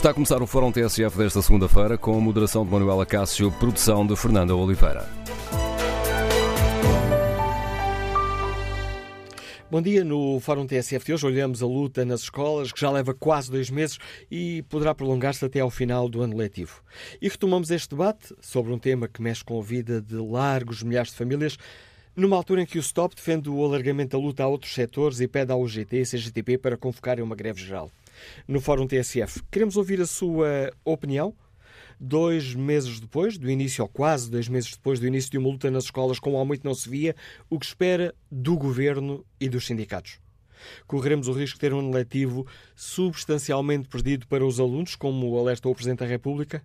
Está a começar o Fórum TSF desta segunda-feira com a moderação de Manuela Cássio, produção de Fernanda Oliveira. Bom dia. No Fórum TSF de hoje olhamos a luta nas escolas, que já leva quase dois meses e poderá prolongar-se até ao final do ano letivo. E retomamos este debate sobre um tema que mexe com a vida de largos milhares de famílias, numa altura em que o STOP defende o alargamento da luta a outros setores e pede ao UGT e CGTP para convocarem uma greve geral. No Fórum TSF, queremos ouvir a sua opinião dois meses depois do início, ou quase dois meses depois do início de uma luta nas escolas como há muito não se via, o que espera do governo e dos sindicatos. Correremos o risco de ter um letivo substancialmente perdido para os alunos, como alerta o Presidente da República?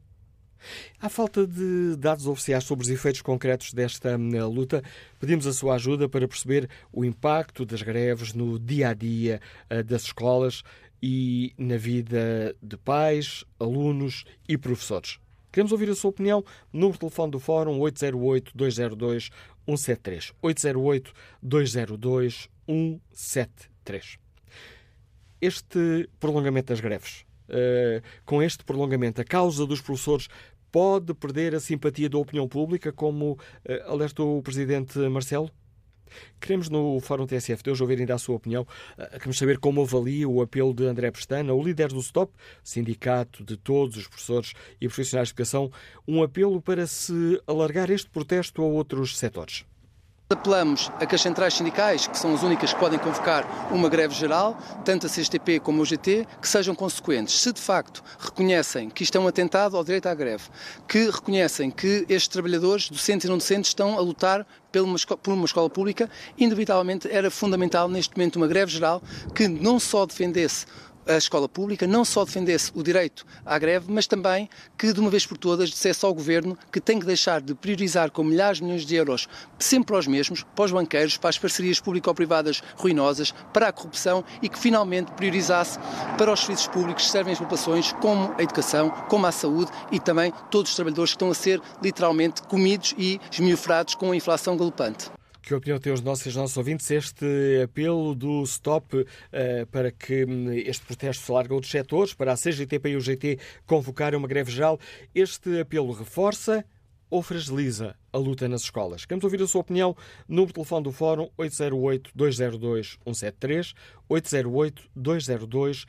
À falta de dados oficiais sobre os efeitos concretos desta hum, luta, pedimos a sua ajuda para perceber o impacto das greves no dia a dia eh, das escolas e na vida de pais, alunos e professores. Queremos ouvir a sua opinião. Número de telefone do Fórum 808-202-173. 808-202-173. Este prolongamento das greves, uh, com este prolongamento, a causa dos professores pode perder a simpatia da opinião pública, como uh, alertou o Presidente Marcelo? Queremos no Fórum TSF de hoje ouvir ainda a sua opinião. Ah, queremos saber como avalia o apelo de André Pestana, o líder do STOP, sindicato de todos os professores e profissionais de educação, um apelo para se alargar este protesto a outros setores. Apelamos a que as centrais sindicais, que são as únicas que podem convocar uma greve geral, tanto a CSTP como o GT, que sejam consequentes. Se de facto reconhecem que isto é um atentado ao direito à greve, que reconhecem que estes trabalhadores, docentes e não docentes, estão a lutar por uma escola pública, indubitavelmente era fundamental neste momento uma greve geral que não só defendesse a escola pública não só defendesse o direito à greve, mas também que de uma vez por todas dissesse ao Governo que tem que deixar de priorizar com milhares de milhões de euros sempre para os mesmos, para os banqueiros, para as parcerias público-privadas ruinosas, para a corrupção e que finalmente priorizasse para os serviços públicos que servem às populações, como a educação, como a saúde e também todos os trabalhadores que estão a ser literalmente comidos e esmiufrados com a inflação galopante. Que opinião têm os nossos, os nossos ouvintes este apelo do STOP uh, para que um, este protesto se largue a outros setores, para a CGTP e o GT convocarem uma greve geral? Este apelo reforça ou fragiliza a luta nas escolas? Queremos ouvir a sua opinião. Número de telefone do Fórum 808-202-173, 808-202-173.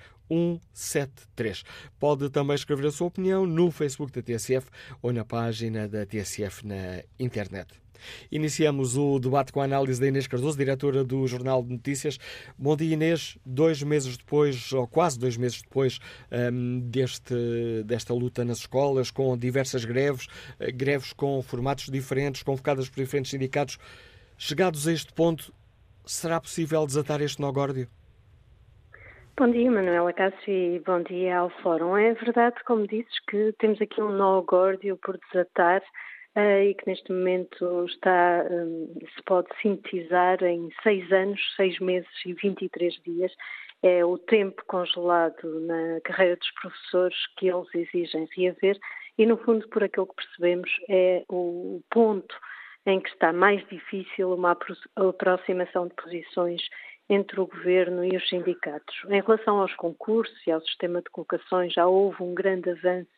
Pode também escrever a sua opinião no Facebook da TSF ou na página da TSF na internet. Iniciamos o debate com a análise da Inês Cardoso, diretora do Jornal de Notícias. Bom dia, Inês. Dois meses depois, ou quase dois meses depois um, deste, desta luta nas escolas, com diversas greves, eh, greves com formatos diferentes, convocadas por diferentes sindicatos, chegados a este ponto, será possível desatar este nó górdio? Bom dia, Manuela Cássio, e bom dia ao Fórum. É verdade, como dizes, que temos aqui um nó górdio por desatar e que neste momento está, hum, se pode sintetizar em seis anos, seis meses e 23 dias. É o tempo congelado na carreira dos professores que eles exigem reaver e, no fundo, por aquilo que percebemos, é o ponto em que está mais difícil uma aproximação de posições entre o governo e os sindicatos. Em relação aos concursos e ao sistema de colocações, já houve um grande avanço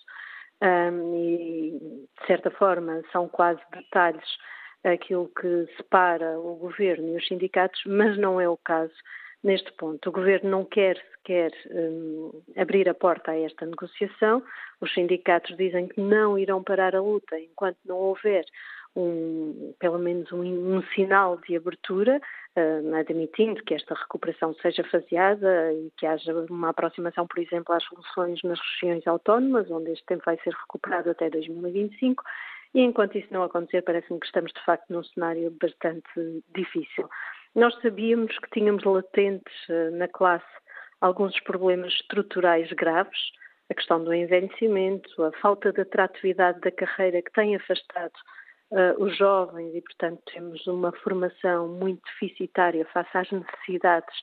um, e, de certa forma, são quase detalhes aquilo que separa o governo e os sindicatos, mas não é o caso neste ponto. O governo não quer sequer um, abrir a porta a esta negociação. Os sindicatos dizem que não irão parar a luta enquanto não houver um, pelo menos um, um sinal de abertura, uh, admitindo que esta recuperação seja faseada e que haja uma aproximação, por exemplo, às soluções nas regiões autónomas, onde este tempo vai ser recuperado até 2025. E enquanto isso não acontecer, parece-me que estamos de facto num cenário bastante difícil. Nós sabíamos que tínhamos latentes uh, na classe alguns problemas estruturais graves, a questão do envelhecimento, a falta de atratividade da carreira que tem afastado uh, os jovens e, portanto, temos uma formação muito deficitária face às necessidades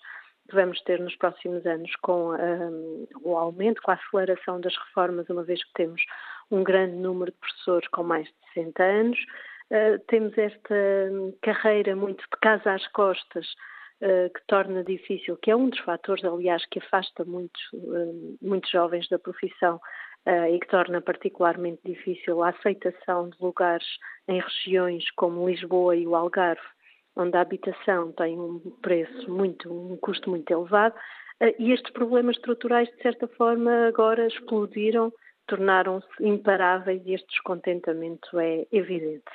que vamos ter nos próximos anos com um, o aumento, com a aceleração das reformas, uma vez que temos um grande número de professores com mais de 60 anos. Uh, temos esta carreira muito de casa às costas que torna difícil, que é um dos fatores, aliás, que afasta muitos, muitos jovens da profissão e que torna particularmente difícil a aceitação de lugares em regiões como Lisboa e o Algarve, onde a habitação tem um preço muito, um custo muito elevado, e estes problemas estruturais, de certa forma, agora explodiram, tornaram-se imparáveis e este descontentamento é evidente.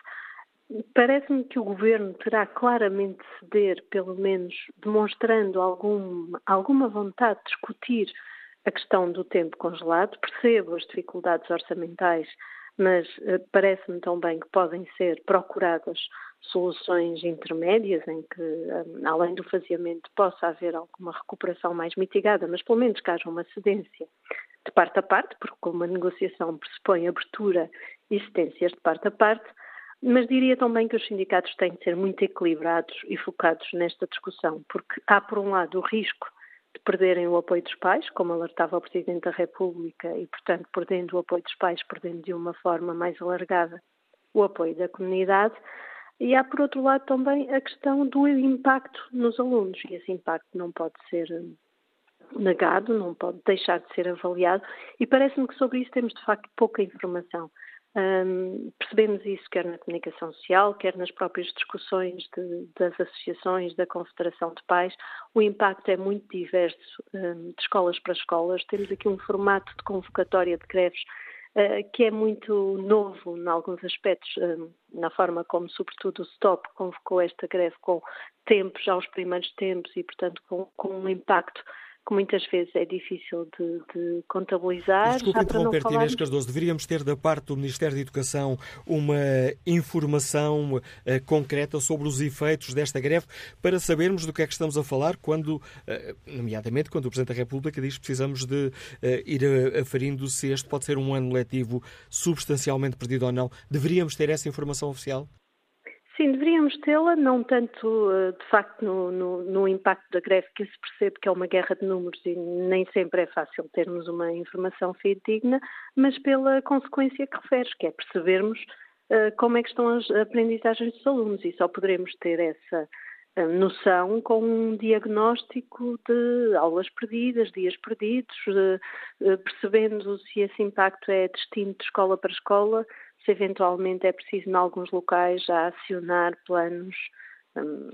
Parece-me que o governo terá claramente de ceder, pelo menos demonstrando algum, alguma vontade de discutir a questão do tempo congelado. Percebo as dificuldades orçamentais, mas eh, parece-me também que podem ser procuradas soluções intermédias em que, eh, além do faseamento, possa haver alguma recuperação mais mitigada, mas pelo menos que haja uma cedência de parte a parte, porque como a negociação pressupõe abertura e cedências de parte a parte, mas diria também que os sindicatos têm de ser muito equilibrados e focados nesta discussão, porque há, por um lado, o risco de perderem o apoio dos pais, como alertava o Presidente da República, e, portanto, perdendo o apoio dos pais, perdendo de uma forma mais alargada o apoio da comunidade. E há, por outro lado, também a questão do impacto nos alunos, e esse impacto não pode ser hum, negado, não pode deixar de ser avaliado, e parece-me que sobre isso temos, de facto, pouca informação. Um, percebemos isso quer na comunicação social, quer nas próprias discussões de, das associações, da Confederação de Pais. O impacto é muito diverso um, de escolas para escolas. Temos aqui um formato de convocatória de greves uh, que é muito novo em alguns aspectos, um, na forma como, sobretudo, o STOP convocou esta greve com tempos, aos primeiros tempos e, portanto, com, com um impacto que muitas vezes é difícil de, de contabilizar. Desculpe interromper, falar... Inês Cardoso, deveríamos ter da parte do Ministério da Educação uma informação uh, concreta sobre os efeitos desta greve para sabermos do que é que estamos a falar quando, uh, nomeadamente, quando o Presidente da República diz que precisamos de uh, ir aferindo se este pode ser um ano letivo substancialmente perdido ou não. Deveríamos ter essa informação oficial? Sim, deveríamos tê-la, não tanto eh, de facto no, no, no, impacto da greve, que se percebe que é uma guerra de números e nem sempre é fácil termos uma informação fidedigna, mas pela consequência que referes, que é percebermos uh, como é que estão as aprendizagens dos alunos. E só poderemos ter essa uh, noção com um diagnóstico de aulas perdidas, dias perdidos, uh, percebendo se esse impacto é distinto de escola para escola, se eventualmente é preciso, em alguns locais, já acionar planos, um,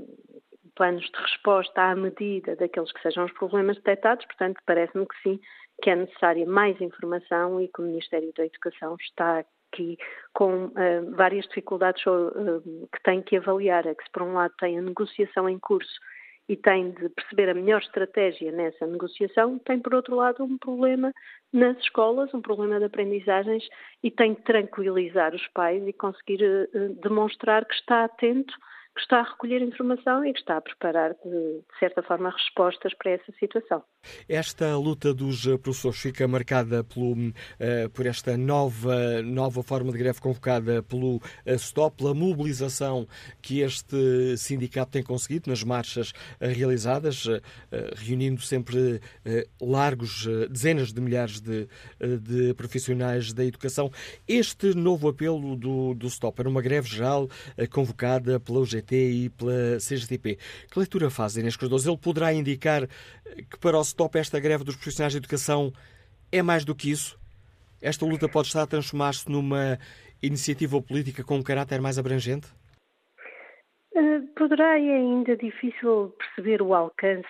planos de resposta à medida daqueles que sejam os problemas detectados. Portanto, parece-me que sim, que é necessária mais informação e que o Ministério da Educação está aqui com uh, várias dificuldades uh, que tem que avaliar. É que, se por um lado, tem a negociação em curso e tem de perceber a melhor estratégia nessa negociação, tem, por outro lado, um problema nas escolas, um problema de aprendizagens e tem de tranquilizar os pais e conseguir uh, demonstrar que está atento que está a recolher informação e que está a preparar, de, certa forma, respostas para essa situação. Esta luta dos eh, professores fica marcada pelo, uh, por esta nova, nova forma de greve convocada pelo uh, STOP, pela mobilização que este sindicato tem conseguido nas marchas realizadas, reunindo sempre largos, dezenas de milhares de, de, profissionais da educação. Este novo apelo do, do STOP era uma greve geral convocada pela UGT e pela CGTP. Que leitura faz Inês Cardoso? Ele poderá indicar que para o STOP esta greve dos profissionais de educação é mais do que isso? Esta luta pode estar a transformar-se numa iniciativa política com um caráter mais abrangente? Eh, poderá e é ainda difícil perceber o alcance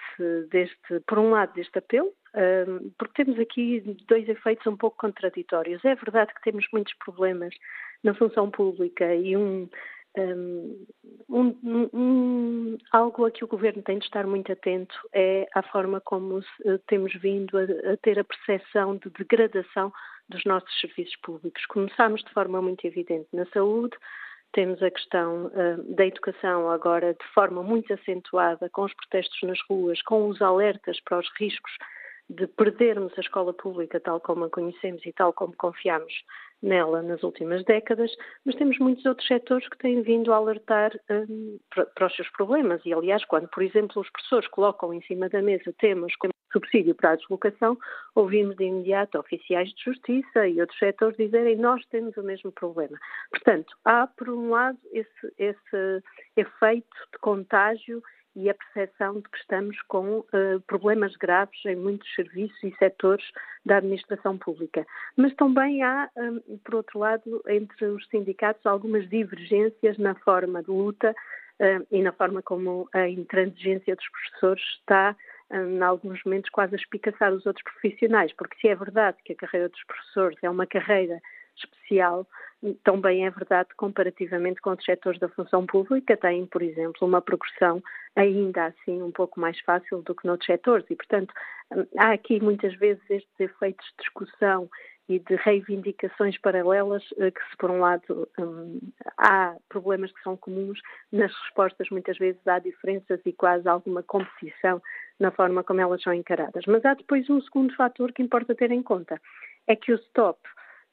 deste, por um lado, deste apelo, eh, porque temos aqui dois efeitos um pouco contraditórios. É verdade que temos muitos problemas na função pública e um um, um, algo a que o Governo tem de estar muito atento é a forma como eh, temos vindo a, a ter a percepção de degradação dos nossos serviços públicos. Começámos de forma muito evidente na saúde, temos a questão uh, da educação agora de forma muito acentuada, com os protestos nas ruas, com os alertas para os riscos de perdermos a escola pública tal como a conhecemos e tal como confiamos nela nas últimas décadas, mas temos muitos outros setores que têm vindo a alertar um, para, os seus problemas. E, aliás, quando, por exemplo, os professores colocam em cima da mesa temas como subsídio para a deslocação, ouvimos de imediato oficiais de justiça e outros setores dizerem nós temos o mesmo problema. Portanto, há, por um lado, esse, esse efeito de contágio e a percepção de que estamos com uh, problemas graves em muitos serviços e setores da administração pública. Mas também há, um, por outro lado, entre os sindicatos algumas divergências na forma de luta uh, e na forma como a intransigência dos professores está em alguns momentos quase a espicaçar os outros profissionais, porque se é verdade que a carreira dos professores é uma carreira especial, também é verdade comparativamente com outros setores da função pública, têm, por exemplo, uma progressão ainda assim um pouco mais fácil do que noutros setores. E, portanto, há aqui muitas vezes estes efeitos de discussão e de reivindicações paralelas eh, que, se por um lado hum, há problemas que são comuns, nas respostas muitas vezes há diferenças e quase alguma competição na forma como elas são encaradas. Mas há depois um segundo fator que importa ter em conta, é que o STOP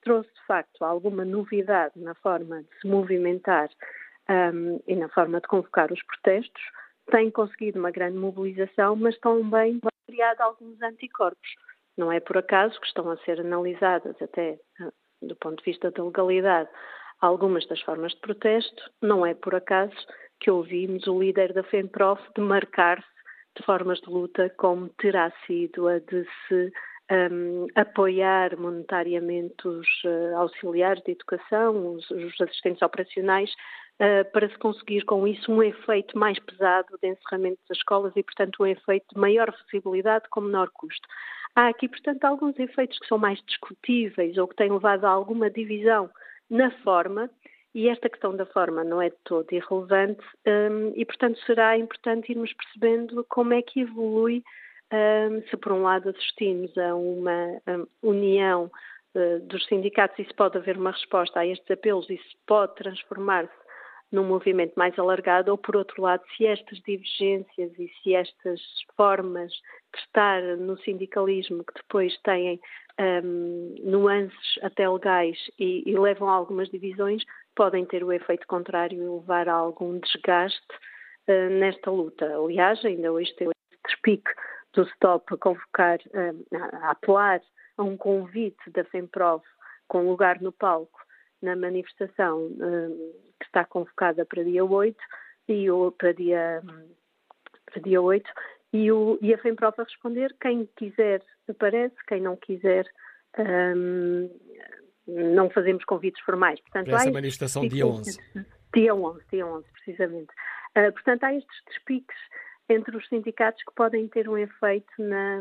trouxe de facto alguma novidade na forma de se movimentar um, e na forma de convocar os protestos, tem conseguido uma grande mobilização, mas também criado alguns anticorpos. Não é por acaso que estão a ser analisadas até ah, do ponto de vista da legalidade algumas das formas de protesto, não é por acaso que ouvimos o líder da FEMPROF demarcar-se de formas de luta como terá sido a de se um, apoiar monetariamente os uh, auxiliares de educação, os, os assistentes operacionais, uh, para se conseguir com isso um efeito mais pesado de encerramento das escolas e, portanto, um efeito de maior visibilidade com menor custo. Há aqui, portanto, alguns efeitos que são mais discutíveis ou que têm levado a alguma divisão na forma, e esta questão da forma não é de todo irrelevante, um, e, portanto, será importante irmos percebendo como é que evolui se por um lado assistimos a uma união eh, dos sindicatos e se pode haver uma resposta a estes apelos e se pode transformar-se num movimento mais alargado, ou por outro lado, se estas divergências e se estas formas de estar no sindicalismo que depois têm um, nuances até legais e, e, levam a algumas divisões, podem ter o efeito contrário e levar a algum desgaste uh, nesta luta. Aliás, ainda hoje tem o despique do STOP a convocar, a apelar a um convite da FEMPROV com lugar no palco na manifestação que está convocada para dia 8 e o, para dia para dia 8 e, o, e a FEMPROV a responder quem quiser aparece, quem não quiser um, não fazemos convites formais. Portanto, para essa manifestação dia 11. Dia 11, dia 11, precisamente. Uh, portanto, há estes despiques entre os sindicatos que podem ter um efeito na,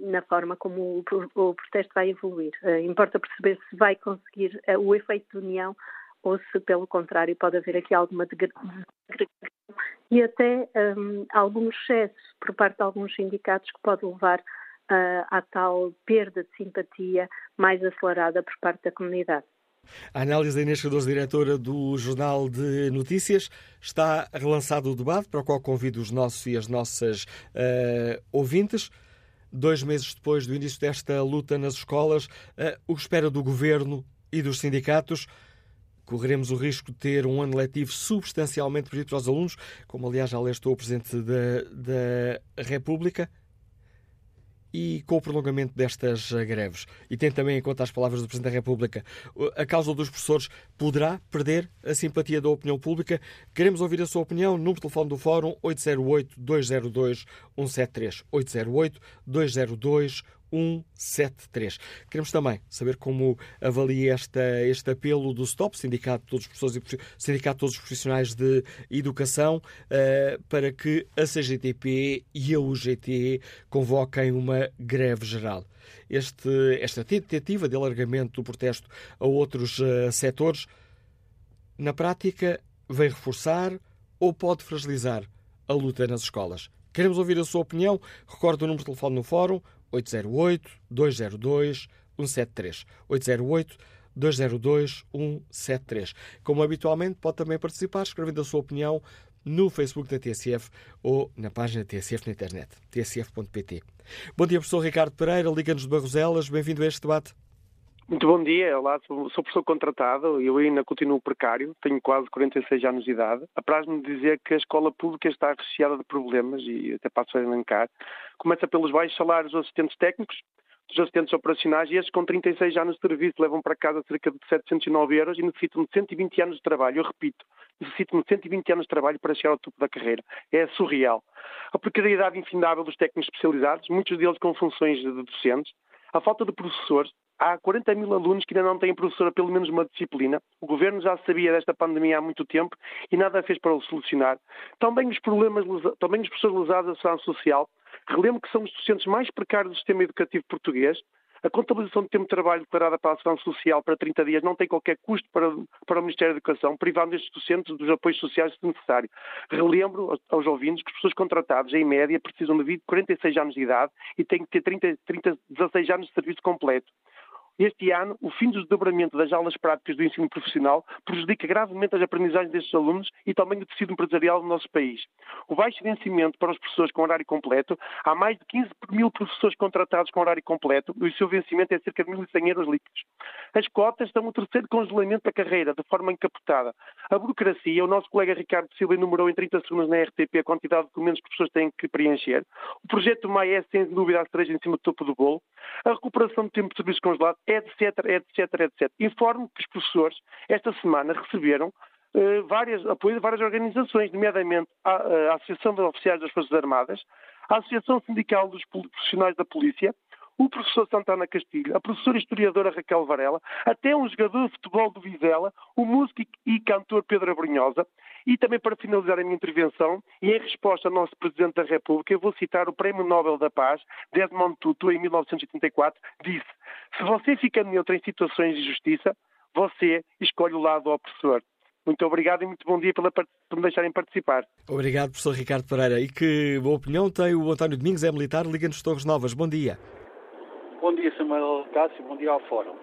na forma como o, o, protesto vai evoluir. Uh, importa perceber se vai conseguir uh, o efeito de união ou se, pelo contrário, pode haver aqui alguma degradação e até um, algum excesso por parte de alguns sindicatos que pode levar uh, à tal perda de simpatia mais acelerada por parte da comunidade. A análise da Inês Cardoso, diretora do Jornal de Notícias, está relançado o debate, para o qual convido os nossos e as nossas uh, ouvintes. Dois meses depois do início desta luta nas escolas, uh, o que espera do governo e dos sindicatos? Correremos o risco de ter um ano letivo substancialmente prejudicial para os alunos, como aliás já alertou o Presidente da, da República e com o prolongamento destas eh, greves, e tendo também em conta as palavras do Presidente da República, a causa dos professores poderá perder a simpatia da opinião pública? Queremos ouvir a sua opinião. Número de telefone do Fórum 808-202-173. 808-202-173. 173. Queremos também saber como avalia esta, este apelo do STOP, Sindicato de Todos os Professores e Sindicato de Todos os Profissionais de Educação, uh, para que a CGTP e a UGT convoquem uma greve geral. Este, esta tentativa de alargamento do protesto a outros uh, setores, na prática, vem reforçar ou pode fragilizar a luta nas escolas? Queremos ouvir a sua opinião. Recordo o número de telefone no fórum 808-202-173. 808-202-173. Como habitualmente, pode também participar escrevendo a sua opinião no Facebook da TSF ou na página TSF na internet, tsf.pt. Bom dia, professor Ricardo Pereira, Liga-nos de Barroselas. Bem-vindo a este debate. Muito bom dia, olá, sou, sou professor contratado, eu ainda continuo precário, tenho quase 46 anos de idade. Apraz-me dizer que a escola pública está recheada de problemas, e até passo a elencar. Começa pelos baixos salários dos assistentes técnicos, dos assistentes operacionais e estes com 36 anos de serviço levam para casa cerca de 709 euros e necessitam de 120 anos de trabalho. Eu repito, necessitam de 120 anos de trabalho para chegar ao topo da carreira. É surreal. A precariedade infindável dos técnicos especializados, muitos deles com funções de docentes, a falta de professores, Há 40 mil alunos que ainda não têm professora pelo menos uma disciplina. O governo já sabia desta pandemia há muito tempo e nada fez para o solucionar. Também os problemas, também os professores lesados da segurança social. Relembro que são os docentes mais precários do sistema educativo português a contabilização de tempo de trabalho declarada para a Segurança Social para 30 dias não tem qualquer custo para, para o Ministério da Educação, privando estes docentes dos apoios sociais se necessário. Relembro aos, ouvintes que as pessoas contratadas, em média, precisam de 46 anos de idade e têm que ter 30, 30, 16 anos de serviço completo. Este ano, o fim do desdobramento das aulas práticas do ensino profissional prejudica gravemente as aprendizagens destes alunos e também o tecido empresarial do nosso país. O baixo vencimento para as professores com horário completo, há mais de 15 mil professores contratados com horário completo e o seu vencimento é cerca de 1.100 euros líquidos. As cotas estão o terceiro congelamento da carreira, de forma encapotada. A burocracia, o nosso colega Ricardo Silva enumerou em 30 segundos na RTP a quantidade de documentos que as pessoas têm que preencher. O projeto MAI é, sem dúvida, a cereja em cima do topo do bolo. A recuperação do tempo de serviço congelado etc, etc, etc. Informo que os professores, esta semana, receberam uh, várias, apoio de várias organizações, nomeadamente a, a Associação de Oficiais das Forças Armadas, a Associação Sindical dos Profissionais da Polícia, o professor Santana Castilho, a professora historiadora Raquel Varela, até um jogador de futebol do Vizela, o músico e cantor Pedro Abrunhosa, e também para finalizar a minha intervenção, e em resposta ao nosso Presidente da República, eu vou citar o Prémio Nobel da Paz, Desmond Tutu, em 1984, disse se você fica neutro em situações de justiça, você escolhe o lado do opressor. Muito obrigado e muito bom dia pela, por me deixarem participar. Obrigado, professor Ricardo Pereira. E que boa opinião tem o António Domingos, é militar, Liga-nos Torres Novas. Bom dia. Bom dia, Samuel Cássio, bom dia ao Fórum.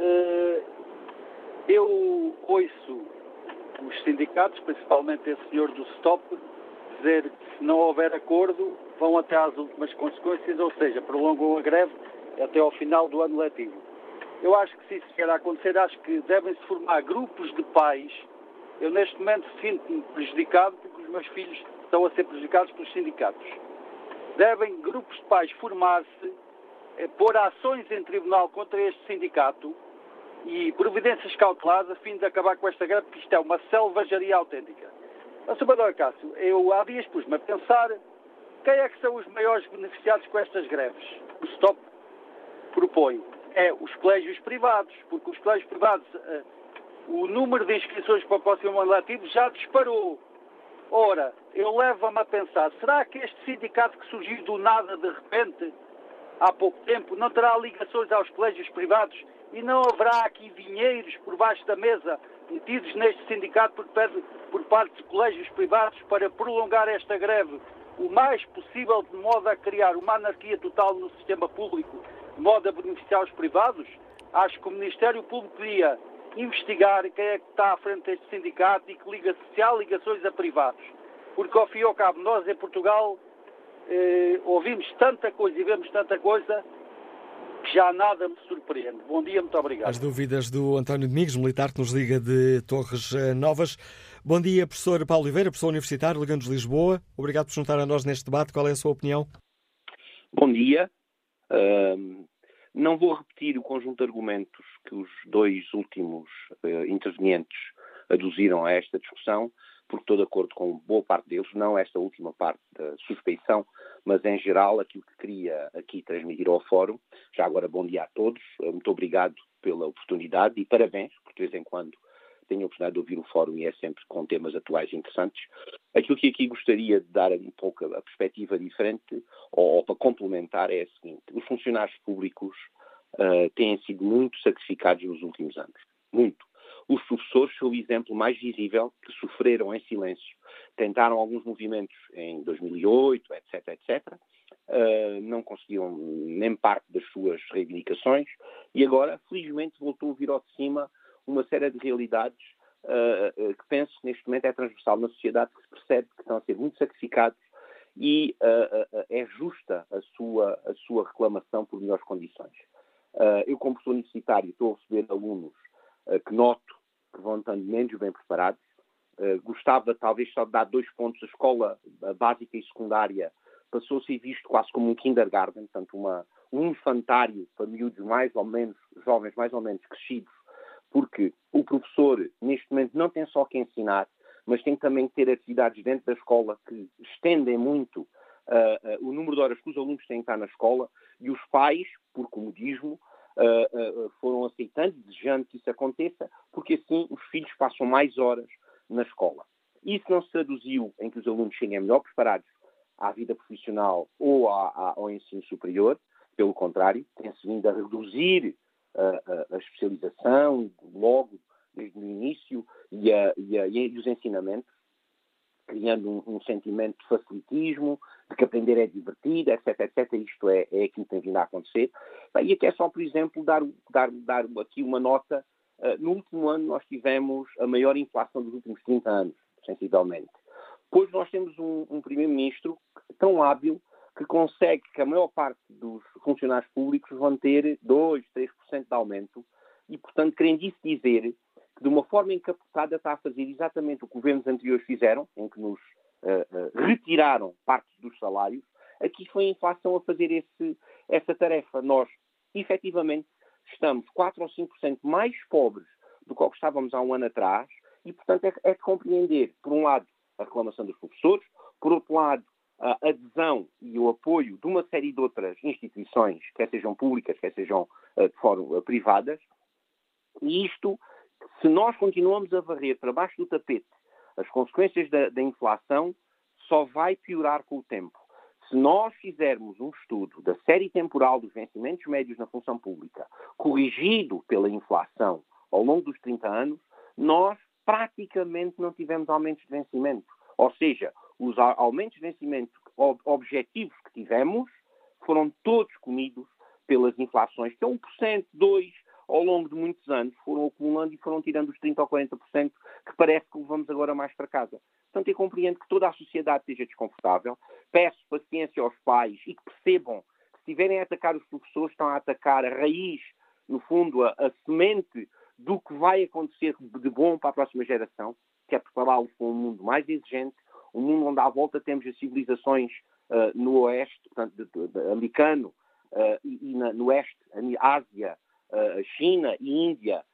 Eh, eu ouço os sindicatos, principalmente esse senhor do STOP, dizer que se não houver acordo vão até às últimas consequências, ou seja, prolongam a greve até ao final do ano letivo. Eu acho que se isso vier a acontecer, acho que devem-se formar grupos de pais. Eu neste momento sinto-me prejudicado porque os meus filhos estão a ser prejudicados pelos sindicatos. Devem grupos de pais formar-se, eh, pôr ações em tribunal contra este sindicato e providências cautelares a fim de acabar com esta greve, porque isto é uma selvageria autêntica. Mas, Salvador Cássio, eu há dias pus-me a pensar quem é que são os maiores beneficiados com estas greves. O STOP propõe é os colégios privados, porque os colégios privados, uh, o número de inscrições para o próximo ano letivo já disparou. Ora, eu levo-me a pensar, será que este sindicato que surgiu do nada de repente, há pouco tempo, não terá ligações aos colégios privados e não haverá aqui dinheiros por baixo da mesa metidos neste sindicato por, por parte de colégios privados para prolongar esta greve o mais possível de modo a criar uma anarquia total no sistema público de modo a beneficiar os privados, acho que o Ministério Público devia investigar quem é que está à frente deste sindicato e que liga social ligações a privados. Porque, ao fim e ao cabo, nós em Portugal eh, ouvimos tanta coisa e vemos tanta coisa que já nada me surpreende. Bom dia, muito obrigado. As dúvidas do António Domingos, militar que nos liga de Torres eh, Novas. Bom dia, professor Paulo Oliveira, professor universitário, ligando-nos Lisboa. Obrigado por juntar a nós neste debate. Qual é a sua opinião? Bom dia não vou repetir o conjunto de argumentos que os dois últimos uh, intervenientes aduziram a esta discussão, porque estou de acordo com boa parte deles, não esta última parte da suspeição, mas em geral aquilo que queria aqui transmitir ao Fórum. Já agora, bom dia a todos, muito obrigado pela oportunidade e parabéns, porque de vez em quando tenho a oportunidade de ouvir o fórum e é sempre com temas atuais interessantes. Aquilo que aqui gostaria de dar um pouco a perspectiva diferente, ou, ou para complementar, é a seguinte: os funcionários públicos uh, têm sido muito sacrificados nos últimos anos. Muito. Os professores são o exemplo mais visível que sofreram em silêncio. Tentaram alguns movimentos em 2008, etc, etc. Uh, não conseguiram nem parte das suas reivindicações e agora, felizmente, voltou a vir ao de cima uma série de realidades uh, que penso que neste momento é transversal na sociedade, que se percebe que estão a ser muito sacrificados e uh, é justa a sua, a sua reclamação por melhores condições. eu, como professor universitário, estou a receber alunos que noto que vão estando menos bem preparados. gostava, talvez, só de dar dois pontos. A escola básica e secundária passou a ser visto quase como um kindergarten, portanto, uma, um infantário para miúdos mais ou menos, jovens mais ou menos crescidos, porque o professor, neste momento, não tem só que ensinar, mas tem também que ter atividades dentro da escola que estendem muito uh, uh, o número de horas que os alunos têm que estar na escola e os pais, por comodismo, uh, foram aceitando, desejando que isso aconteça, porque assim os filhos passam mais horas na escola. Isso não se traduziu em que os alunos cheguem melhor preparados à vida profissional ou à, à, ao ensino superior, pelo contrário, tem-se vindo a reduzir a, a, especialização logo desde o início e, a, e, e os ensinamentos, criando um, um, sentimento de facilitismo, de que aprender é divertido, etc, etc. Isto é, é aquilo que tem vindo a acontecer. E aqui é só, por exemplo, dar, dar, dar aqui uma nota. Uh, no último ano nós tivemos a maior inflação dos últimos 30 anos, sensivelmente. Pois nós temos um, um primeiro-ministro tão hábil que consegue que a maior parte dos funcionários públicos vão ter 2, 3% de aumento e, portanto, querendo isso dizer que, de uma forma encapotada, está a fazer exatamente o que governos anteriores fizeram, em que nos uh, uh, retiraram partes dos salários, aqui foi a inflação a fazer esse, essa tarefa. Nós, efetivamente, estamos 4 ou 5% mais pobres do que estávamos há um ano atrás e, portanto, é, é de compreender, por um lado, a reclamação dos professores, por outro lado, a adesão e o apoio de uma série de outras instituições, quer sejam públicas, quer sejam uh, de forma uh, privadas, e isto, se nós continuamos a varrer para baixo do tapete as consequências da, da inflação, só vai piorar com o tempo. Se nós fizermos um estudo da série temporal dos vencimentos médios na função pública, corrigido pela inflação ao longo dos 30 anos, nós praticamente não tivemos aumentos de vencimento. Ou seja, os aumentos de vencimento objetivos que tivemos foram todos comidos pelas inflações, que é 1%, 2%, ao longo de muitos anos foram acumulando e foram tirando os 30% ou 40% que parece que levamos agora mais para casa. Portanto, eu compreendo que toda a sociedade esteja desconfortável. Peço paciência aos pais e que percebam que se estiverem a atacar os professores, estão a atacar a raiz, no fundo, a, a semente do que vai acontecer de bom para a próxima geração, que é prepará-los para um mundo mais exigente, um mundo onde à volta temos as civilizações uh, no oeste, portanto, de, de, de, americano, uh, e, e na, no oeste, a Ásia, China e Índia,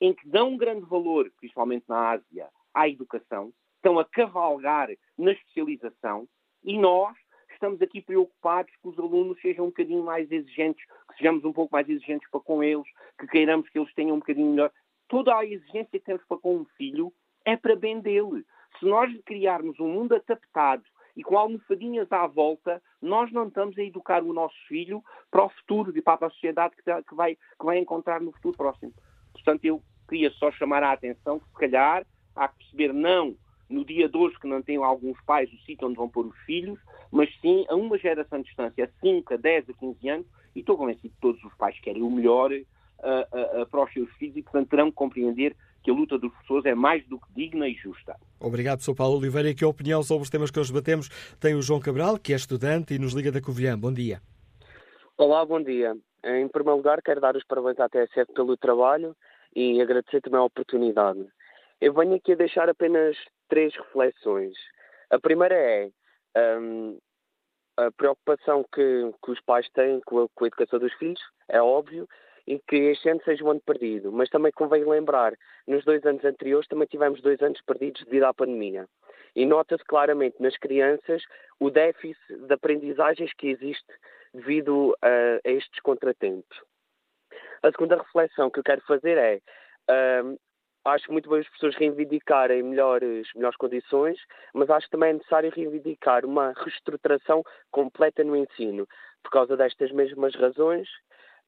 em que dão um grande valor, principalmente na Ásia, à educação, estão a cavalgar na especialização e nós estamos aqui preocupados que os alunos sejam um bocadinho mais exigentes, que sejamos um pouco mais exigentes para com eles, que queiramos que eles tenham um bocadinho melhor. Toda a exigência que temos para com um filho é para bem dele. Se nós criarmos um mundo adaptado e com almofadinhas à volta, nós não estamos a educar o nosso filho para o futuro e para a sociedade que, vai, que vai encontrar no futuro próximo. Portanto, eu queria só chamar a atenção que, se calhar, há que perceber não no dia de hoje que não tenham alguns pais o sítio onde vão pôr os filhos, mas sim a uma geração de distância, a 5, a 10, a 15 anos, e estou convencido que todos os pais querem o melhor uh, uh, uh, para os seus filhos e, portanto, terão que compreender que a luta dos professores é mais do que digna e justa. Obrigado, Sr. Paulo Oliveira. E que opinião sobre os temas que hoje debatemos tem o João Cabral, que é estudante e nos liga da Covilhã. Bom dia. Olá, bom dia. Em primeiro lugar, quero dar os parabéns à TSF pelo trabalho e agradecer também a oportunidade. Eu venho aqui a deixar apenas três reflexões. A primeira é um, a preocupação que, que, os pais têm com a, com a educação dos filhos, é óbvio, e que este ano seja um ano perdido. Mas também convém lembrar, nos dois anos anteriores também tivemos dois anos perdidos devido à pandemia. E nota-se claramente nas crianças o déficit de aprendizagens que existe devido a, a estes contratempos. A segunda reflexão que eu quero fazer é um, acho muito bem as pessoas reivindicarem melhores, melhores condições, mas acho que também é necessário reivindicar uma reestruturação completa no ensino, por causa destas mesmas razões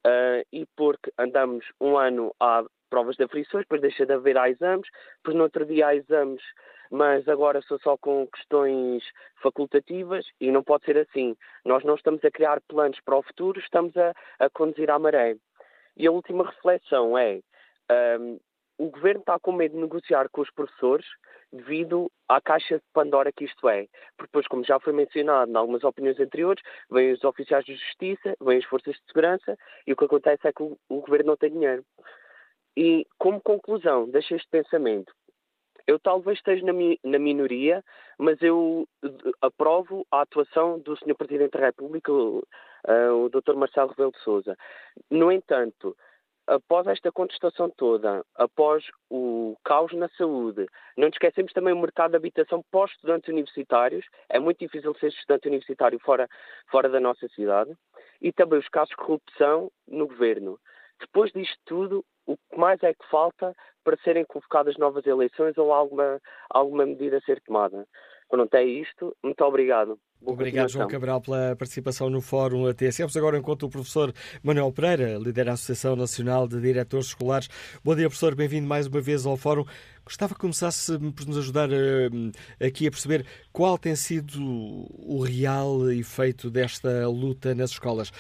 uh, e porque andamos um ano a provas de aflições, depois deixa de haver há exames, depois no outro dia há exames, mas agora sou só com questões facultativas e não pode ser assim. Nós não estamos a criar planos para o futuro, estamos a, a conduzir à maré. E a última reflexão é, um, o governo está com medo de negociar com os professores devido à caixa de Pandora que isto é. Porque depois, como já foi mencionado em algumas opiniões anteriores, vêm os oficiais de justiça, vêm as forças de segurança e o que acontece é que o, o governo não tem dinheiro. E, como conclusão, deixa este pensamento. Eu talvez esteja na, mi na, minoria, mas eu aprovo a atuação do Sr. Presidente da República, uh, o Dr. Marcelo Rebelo de Sousa. No entanto, após esta contestação toda, após o caos na saúde, não nos esquecemos também o mercado de habitação pós-estudantes universitários, é muito difícil ser estudante universitário fora, fora da nossa cidade, e também os casos de corrupção no governo. Depois disto tudo, o que mais é que falta para serem convocadas novas eleições ou alguma, alguma medida a ser tomada? Pronto, é isto. Muito obrigado. Boa Obrigado, João Cabral, pela participação no Fórum ATSF. Agora encontro o professor Manuel Pereira, líder da Associação Nacional de Diretores Escolares. Bom dia, professor. Bem-vindo mais uma vez ao Fórum. Gostava que começasse por nos ajudar uh, aqui a perceber qual tem sido o real efeito desta luta nas escolas.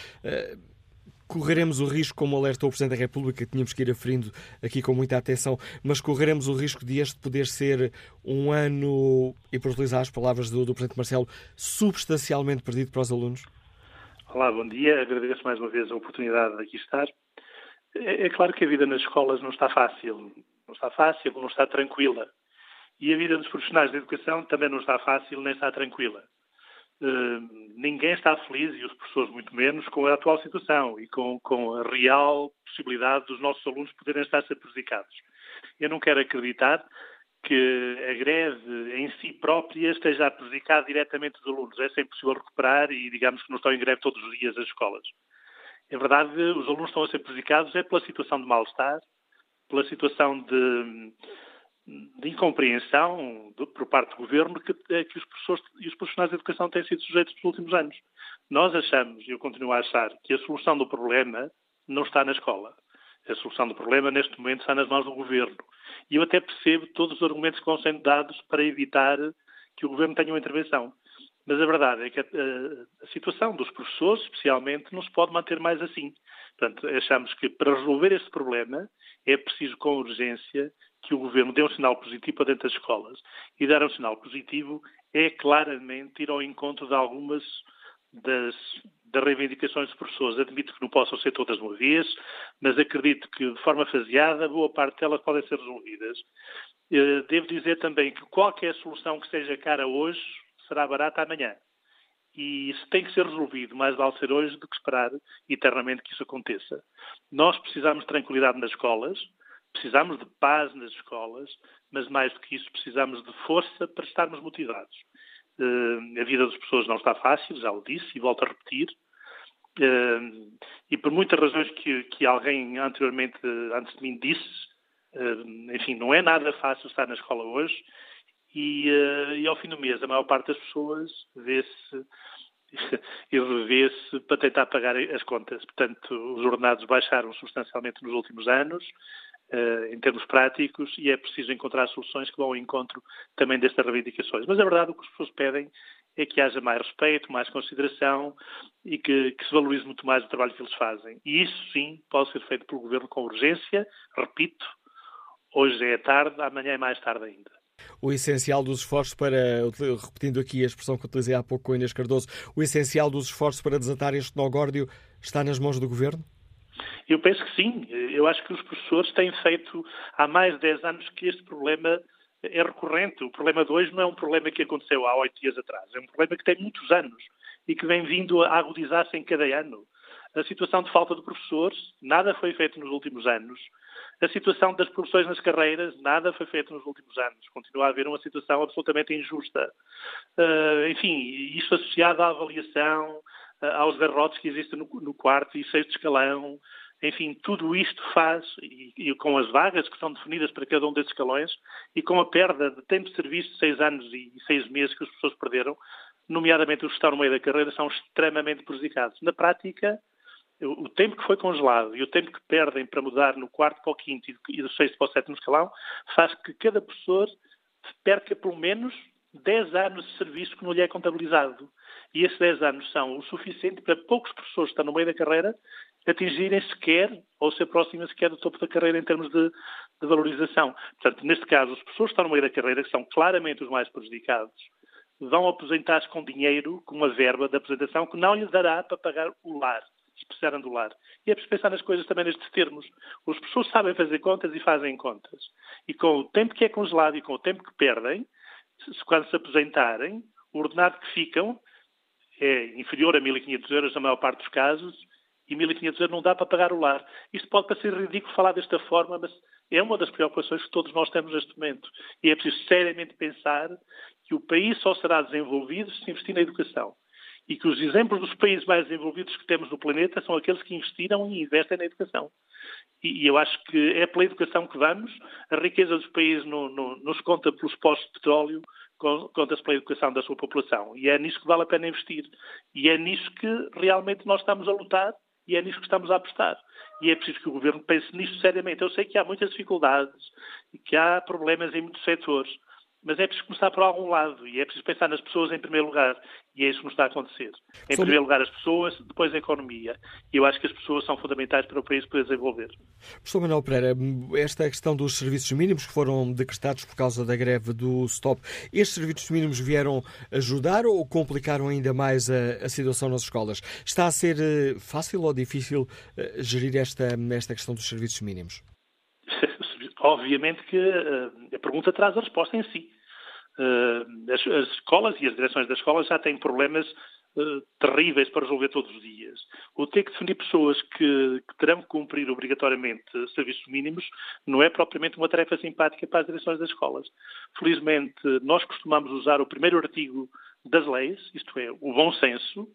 Correremos o risco, como alertou o Presidente da República, que tínhamos que ir aferindo aqui com muita atenção, mas correremos o risco de este poder ser um ano, e por utilizar as palavras do, do Presidente Marcelo, substancialmente perdido para os alunos? Olá, bom dia. Agradeço mais uma vez a oportunidade de aqui estar. É, é claro que a vida nas escolas não está fácil. Não está fácil, não está tranquila. E a vida dos profissionais da educação também não está fácil, nem está tranquila. Eh, ninguém está feliz, e os professores muito menos, com a atual situação e com, com a real possibilidade dos nossos alunos poderem estar a ser prejudicados. Eu não quero acreditar que a greve em si própria esteja a prejudicar diretamente os alunos. É sempre possível recuperar e digamos que não estão em greve todos os dias as escolas. Em verdade, os alunos estão a ser prejudicados é pela situação de mal-estar, pela situação de de incompreensão por parte do governo que, é, que os professores e os profissionais de educação têm sido sujeitos nos últimos anos. Nós achamos, e eu continuo a achar, que a solução do problema não está na escola. A solução do problema, neste momento, está nas mãos do governo. E eu até percebo todos os argumentos que vão sendo dados para evitar que o governo tenha uma intervenção. Mas a verdade é que a, a, a, situação dos professores, especialmente, não se pode manter mais assim. Portanto, achamos que para resolver este problema é preciso, com urgência, que o governo dê um sinal positivo para dentro das escolas. E dar um sinal positivo é claramente ir ao encontro de algumas das, das reivindicações dos professores. Admito que não possam ser todas de uma vez, mas acredito que de forma faseada, boa parte delas podem ser resolvidas. Eh, devo dizer também que qualquer solução que seja cara hoje será barata amanhã. E isso tem que ser resolvido, mais vale ser hoje do que esperar eternamente que isso aconteça. Nós precisamos de tranquilidade nas escolas, Precisamos de paz nas escolas, mas mais do que isso, precisamos de força para estarmos motivados. Uh, a vida das pessoas não está fácil, já o disse e volto a repetir. Uh, e por muitas razões que, que alguém anteriormente, antes de mim, disse, uh, enfim, não é nada fácil estar na escola hoje. E, e ao fim do mês, a maior parte das pessoas vê-se e revê-se para tentar pagar as contas. Portanto, os ordenados baixaram substancialmente nos últimos anos, em termos práticos e é preciso encontrar soluções que vão ao encontro também destas reivindicações. Mas a verdade o que as pessoas pedem é que haja mais respeito, mais consideração e que, que, se valorize muito mais o trabalho que eles fazem. E isso sim pode ser feito pelo Governo com urgência, repito, hoje é tarde, amanhã é mais tarde ainda. O essencial dos esforços para, repetindo aqui a expressão que utilizei há pouco com Inês Cardoso, o essencial dos esforços para desatar este nogórdio está nas mãos do Governo? Eu penso que sim. Eu acho que os professores têm feito há mais de 10 anos que este problema é recorrente. O problema de hoje não é um problema que aconteceu há oito dias atrás. É um problema que tem muitos anos e que vem vindo a agudizar-se em cada ano. A situação de falta de professores, nada foi feito nos últimos anos. A situação das profissões nas carreiras, nada foi feito nos últimos anos. Continua a haver uma situação absolutamente injusta. Uh, enfim, isso associado à avaliação, aos derrotes que existem no, no quarto e sexto escalão, enfim, tudo isto faz, e, e, com as vagas que são definidas para cada um desses escalões, e com a perda de tempo de serviço de seis anos e seis meses que as pessoas perderam, nomeadamente os que estão no meio da carreira, são extremamente prejudicados. Na prática, o, tempo que foi congelado e o tempo que perdem para mudar no quarto para o quinto e do sexto para o sétimo escalão faz que cada professor perca pelo menos 10 anos de serviço que não lhe é contabilizado. E esses 10 anos são o suficiente para poucos professores que estão no meio da carreira atingirem sequer ou se aproximem sequer do topo da carreira em termos de, de, valorização. Portanto, neste caso, as pessoas que estão no meio da carreira, que são claramente os mais prejudicados, vão aposentar-se com dinheiro, com uma verba de apresentação que não lhe dará para pagar o lar, se precisarem do lar. E é preciso pensar nas coisas também nestes termos. As pessoas sabem fazer contas e fazem contas. E com o tempo que é congelado e com o tempo que perdem, se, quando se aposentarem, o ordenado que ficam é inferior a 1.500 euros na maior parte dos casos e 1.500 euros não dá para pagar o lar. Isto pode parecer ridículo falar desta forma, mas é uma das preocupações que todos nós temos neste momento. E é preciso seriamente pensar que o país só será desenvolvido se investir na educação. E que os exemplos dos países mais desenvolvidos que temos no planeta são aqueles que investiram e investem na educação. E, eu acho que é pela educação que vamos. A riqueza dos países não, nos conta pelos postos de petróleo, conta-se pela educação da sua população. E é nisso que vale a pena investir. E é nisso que realmente nós estamos a lutar e é nisso que estamos a apostar. E é preciso que o Governo pense nisto seriamente. Eu sei que há muitas dificuldades e que há problemas em muitos setores, mas é preciso começar por algum lado e é preciso pensar nas pessoas em primeiro lugar. E é isso que nos está a acontecer. Em Sobre... primeiro lugar, as pessoas, depois a economia. E eu acho que as pessoas são fundamentais para o país poder desenvolver. Professor Manuel Pereira, esta questão dos serviços mínimos que foram decretados por causa da greve do STOP, estes serviços mínimos vieram ajudar ou complicaram ainda mais a, a situação nas escolas? Está a ser eh, fácil ou difícil eh, gerir esta, esta questão dos serviços mínimos? Obviamente que uh, a pergunta traz a resposta em si. Uh, as, as, escolas e as direções das escolas já têm problemas uh, terríveis para resolver todos os dias. O ter que definir pessoas que, que, terão que cumprir obrigatoriamente serviços mínimos não é propriamente uma tarefa simpática para as direções das escolas. Felizmente, nós costumamos usar o primeiro artigo das leis, isto é, o bom senso,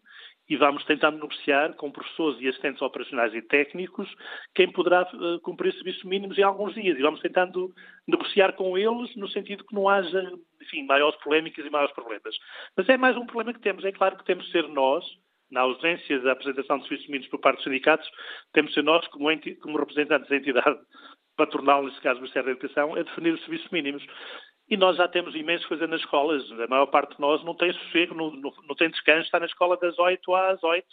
e vamos tentando negociar com professores e assistentes operacionais e técnicos quem poderá uh, cumprir serviços mínimos em alguns dias. E vamos tentando negociar com eles no sentido que não haja, enfim, maiores polémicas e maiores problemas. Mas é mais um problema que temos. É claro que temos de ser nós, na ausência da apresentação de serviços mínimos por parte dos sindicatos, temos de ser nós, como, como representantes da entidade patronal, neste caso o Ministério da Educação, a definir os serviços mínimos. E nós já temos imenso coisa nas escolas. A maior parte de nós não tem sossego, não, não, não tem descanso, está na escola das 8 às 8.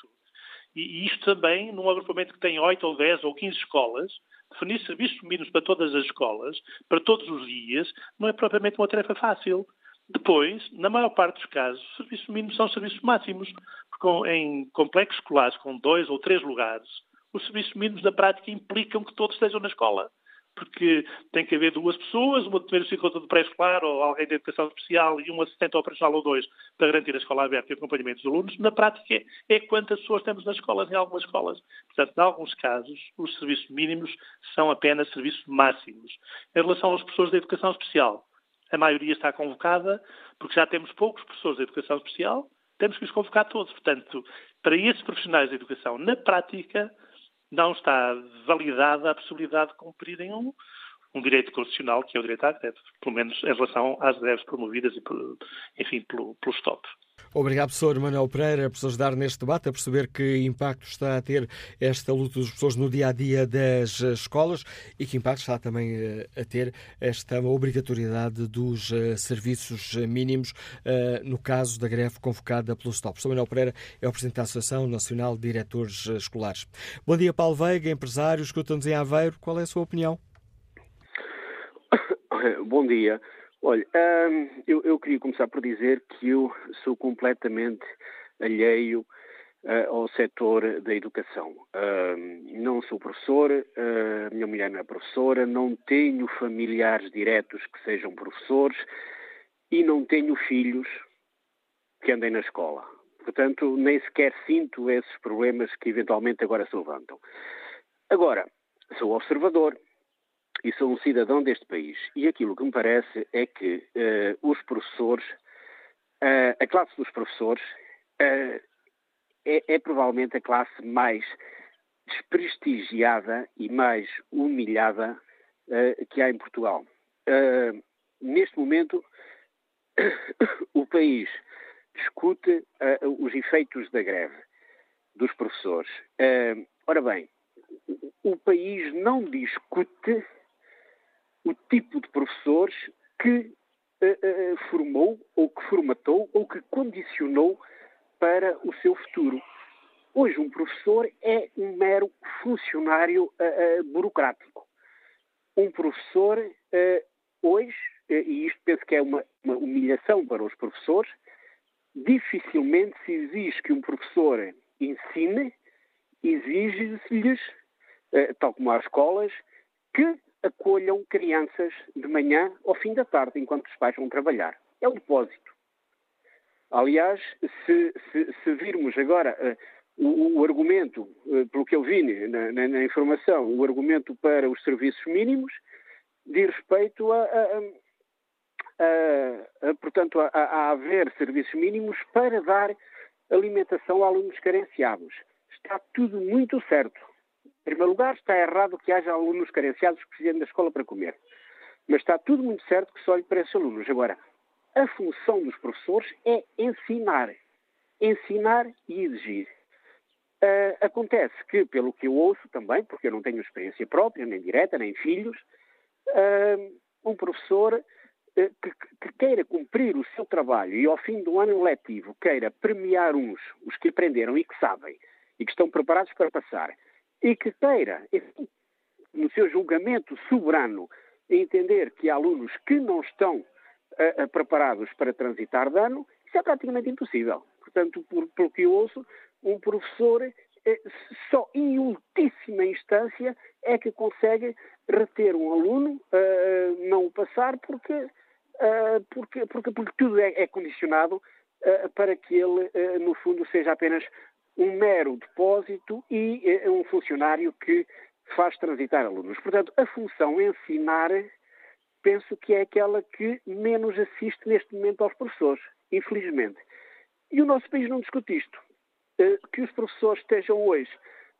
E, e isto também, num agrupamento que tem 8 ou 10 ou 15 escolas, definir serviços mínimos para todas as escolas, para todos os dias, não é propriamente uma tarefa fácil. Depois, na maior parte dos casos, os serviços mínimos são serviços máximos, porque em complexos escolares com dois ou três lugares, os serviços mínimos na prática implicam que todos estejam na escola porque tem que haver duas pessoas, uma de primeiro ciclo do pré-escolar ou alguém de educação especial e um assistente operacional ou dois para garantir a escola aberta e o acompanhamento dos alunos. Na prática, é, quantas pessoas temos nas escolas, em algumas escolas. Portanto, em alguns casos, os serviços mínimos são apenas serviços máximos. Em relação aos professores de educação especial, a maioria está convocada, porque já temos poucos professores de educação especial, temos que os convocar todos. Portanto, para esses profissionais de educação, na prática, não está validada a possibilidade de cumprirem um, um direito constitucional, que é o direito à greve, pelo menos em relação às greves promovidas, e, enfim, pelo, pelo STOP. Obrigado, professor Manuel Pereira, por ajudar neste debate a perceber que impacto está a ter esta luta dos professores no dia a dia das escolas e que impacto está também eh, a ter esta obrigatoriedade dos eh, serviços mínimos eh, no caso da greve convocada pelo STOP. Professor Manuel Pereira é o presidente da Associação Nacional de Diretores Escolares. Bom dia, Paulo Veiga, empresário, escuta-nos em Aveiro. Qual é a sua opinião? Bom dia. Olha, hum, eu, eu, queria começar por dizer que eu sou completamente alheio uh, ao setor da educação. Uh, não sou professor, uh, minha mulher não é professora, não tenho familiares diretos que sejam professores e não tenho filhos que andem na escola. Portanto, nem sequer sinto esses problemas que eventualmente agora se levantam. Agora, sou observador, e sou um cidadão deste país. E aquilo que me parece é que uh, os professores, uh, a classe dos professores, uh, é, é, provavelmente a classe mais desprestigiada e mais humilhada que há em Portugal. neste momento, o país discute os efeitos da greve dos professores. ora bem, o país não discute o tipo de professores que uh, uh, formou, ou que formatou, ou que condicionou para o seu futuro. Hoje, um professor é um mero funcionário uh, burocrático. Um professor, hoje, e isto penso que é uma, uma humilhação para os professores, dificilmente se exige que um professor ensine, exige-lhes, tal como há escolas, que acolham crianças de manhã ao fim da tarde, enquanto os pais vão trabalhar. É o depósito. Aliás, se, se, se virmos agora uh, o, o, argumento, uh, pelo que eu vi na, na, na, informação, o argumento para os serviços mínimos diz respeito a, a, a, portanto, a haver serviços mínimos para dar alimentação a alunos carenciados. Está tudo muito certo. Em primeiro lugar, está errado que haja alunos carenciados que precisem da escola para comer. Mas está tudo muito certo que só olhe para esses alunos. Agora, a função dos professores é ensinar. Ensinar e exigir. Uh, acontece que, pelo que eu ouço também, porque eu não tenho experiência própria, nem direta, nem filhos, uh, um professor uh, que, que, queira cumprir o seu trabalho e ao fim do ano letivo queira premiar uns, os que aprenderam e que sabem, e que estão preparados para passar, e que queira, enfim, no seu julgamento soberano, entender que há alunos que não estão uh, preparados para transitar de ano, isso é praticamente impossível. Portanto, por, pelo que eu ouço, um professor eh, só em ultíssima instância é que consegue reter um aluno, uh, não o passar, porque, uh, porque, porque, porque, tudo é, é condicionado uh, para que ele, no fundo, seja apenas um mero depósito e um funcionário que faz transitar alunos. Portanto, a função ensinar penso que é aquela que menos assiste neste momento aos professores, infelizmente. E o nosso país não discute isto. Eh, que os professores estejam hoje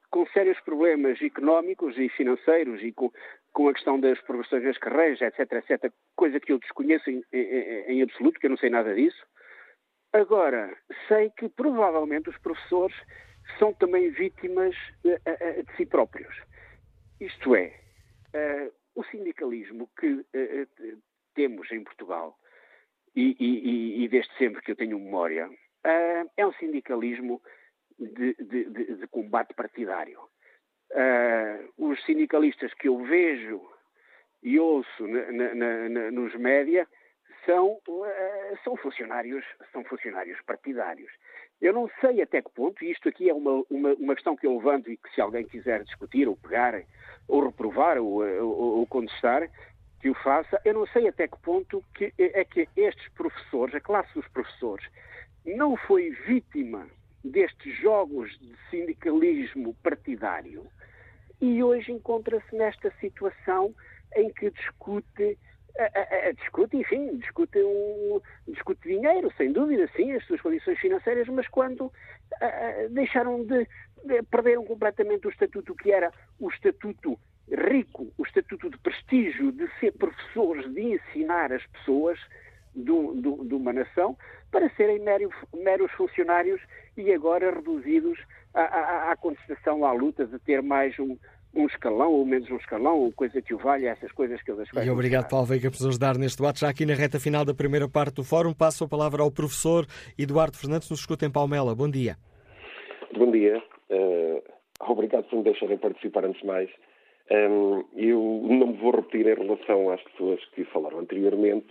com sérios problemas económicos e financeiros e com, com a questão das progressões das carreiras, etc, etc, coisa que eu desconheço em, em, em absoluto, que eu não sei nada disso. Agora, sei que provavelmente os professores são também vítimas uh, uh, de si próprios. Isto é, uh, o sindicalismo que uh, temos em Portugal, e, e, e, desde sempre que eu tenho memória, uh, é um sindicalismo de, de, de, de combate partidário. Os sindicalistas que eu vejo e ouço na, na, na, nos média são, são, funcionários, são funcionários partidários. Eu não sei até que ponto, e isto aqui é uma, uma, uma, questão que eu levanto e que se alguém quiser discutir ou pegar ou reprovar ou, ou, ou contestar, que o faça, eu não sei até que ponto que é que estes professores, a classe dos professores, não foi vítima destes jogos de sindicalismo partidário e hoje encontra-se nesta situação em que discute a, a, discute, enfim, discute, um, discute dinheiro, sem dúvida, sim, as suas condições financeiras, mas quando a, deixaram de, de, perderam completamente o estatuto que era o estatuto rico, o estatuto de prestígio de ser professores, de ensinar as pessoas de, de, de uma nação, para serem meros, meros funcionários e agora reduzidos à contestação, à luta de ter mais um, um escalão ou menos um escalão, ou coisa que o valha, essas coisas que eles E obrigado, Paulo Veiga, por nos ajudar neste debate. Já aqui na reta final da primeira parte do fórum, passo a palavra ao professor Eduardo Fernandes, nos escuta em Palmela. Bom dia. Bom dia. Uh, obrigado por me deixarem participar antes de mais. Um, eu não me vou repetir em relação às pessoas que falaram anteriormente,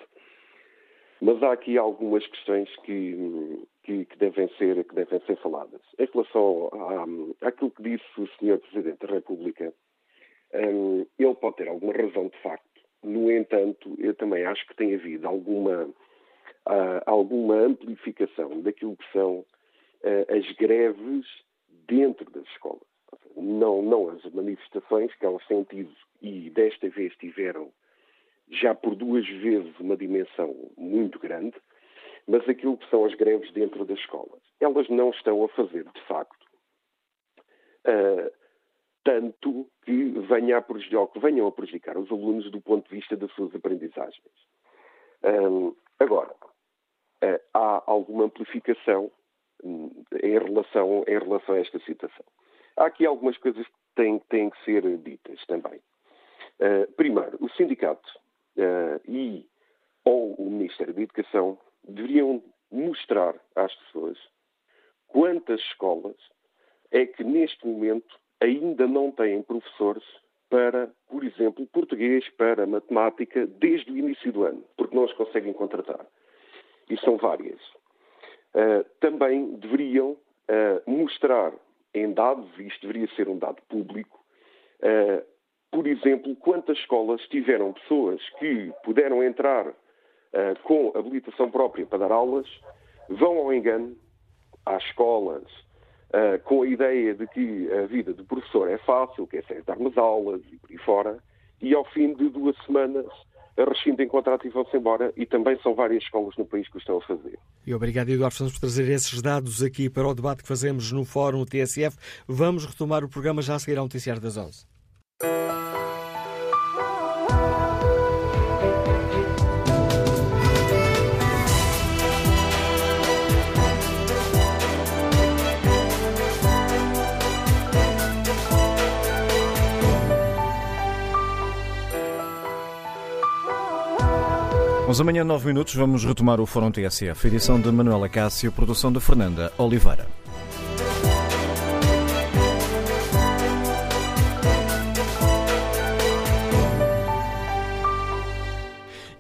mas há aqui algumas questões que, que, que, devem, ser, que devem ser faladas. Em relação àquilo que disse o Sr. Presidente da República, um, ele pode ter alguma razão de facto. No entanto, eu também acho que tem havido alguma, uh, alguma amplificação daquilo que são uh, as greves dentro das escolas. Não, não as manifestações que elas têm tido e desta vez tiveram já por duas vezes uma dimensão muito grande, mas aquilo que são as greves dentro das escolas. Elas não estão a fazer, de facto, uh, tanto que venha a prejudicar, que venham a prejudicar os alunos do ponto de vista das suas aprendizagens. Um, agora, uh, há alguma amplificação um, em, relação, em relação a esta situação. Há aqui algumas coisas que têm, têm que ser ditas também. Uh, primeiro, o sindicato uh, e ou o Ministério da Educação deveriam mostrar às pessoas quantas escolas é que neste momento ainda não têm professores para, por exemplo, português, para matemática, desde o início do ano, porque não os conseguem contratar. E são várias. Uh, também deveriam uh, mostrar em dados, e isto deveria ser um dado público, uh, por exemplo, quantas escolas tiveram pessoas que puderam entrar com habilitação própria para dar aulas vão ao engano às escolas uh, com a ideia de que a vida do professor é fácil, que é sentar nas aulas e por aí fora, e ao fim de duas semanas rescindem contrato e vão-se embora, e também são várias escolas no país que o estão a fazer. E obrigado, Eduardo Santos, por trazer esses dados aqui para o debate que fazemos no Fórum TSF. Vamos retomar o programa já a seguir ao Noticiário das 11. Mas amanhã, 9 minutos, vamos retomar o Fórum TSF, edição de Manuela Cássio, produção de Fernanda Oliveira.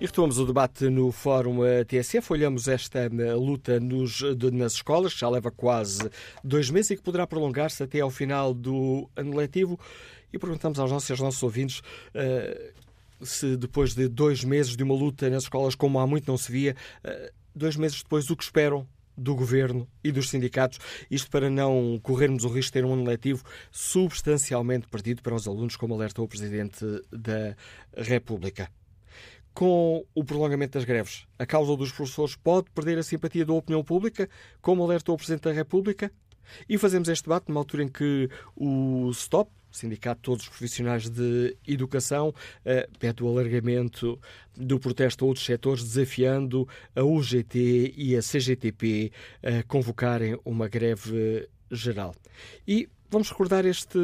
E retomamos o debate no Fórum TSF. Olhamos esta luta nos, nas escolas, que já leva quase dois meses e que poderá prolongar-se até ao final do ano letivo. E perguntamos aos nossos, aos nossos ouvintes uh, se depois de dois meses de uma luta nas escolas, como há muito não se via, eh, dois meses depois, o que esperam do governo e dos sindicatos, isto para não corrermos o risco de ter um ano letivo substancialmente perdido para os alunos, como alertou o Presidente da República. Com o prolongamento das greves, a causa dos professores pode perder a simpatia da opinião pública, como alertou o Presidente da República? E fazemos este debate numa altura em que o STOP, Sindicato de Todos os Profissionais de Educação eh, pede o alargamento do protesto a outros setores, desafiando a UGT e a CGTP a convocarem uma greve geral. E vamos recordar este,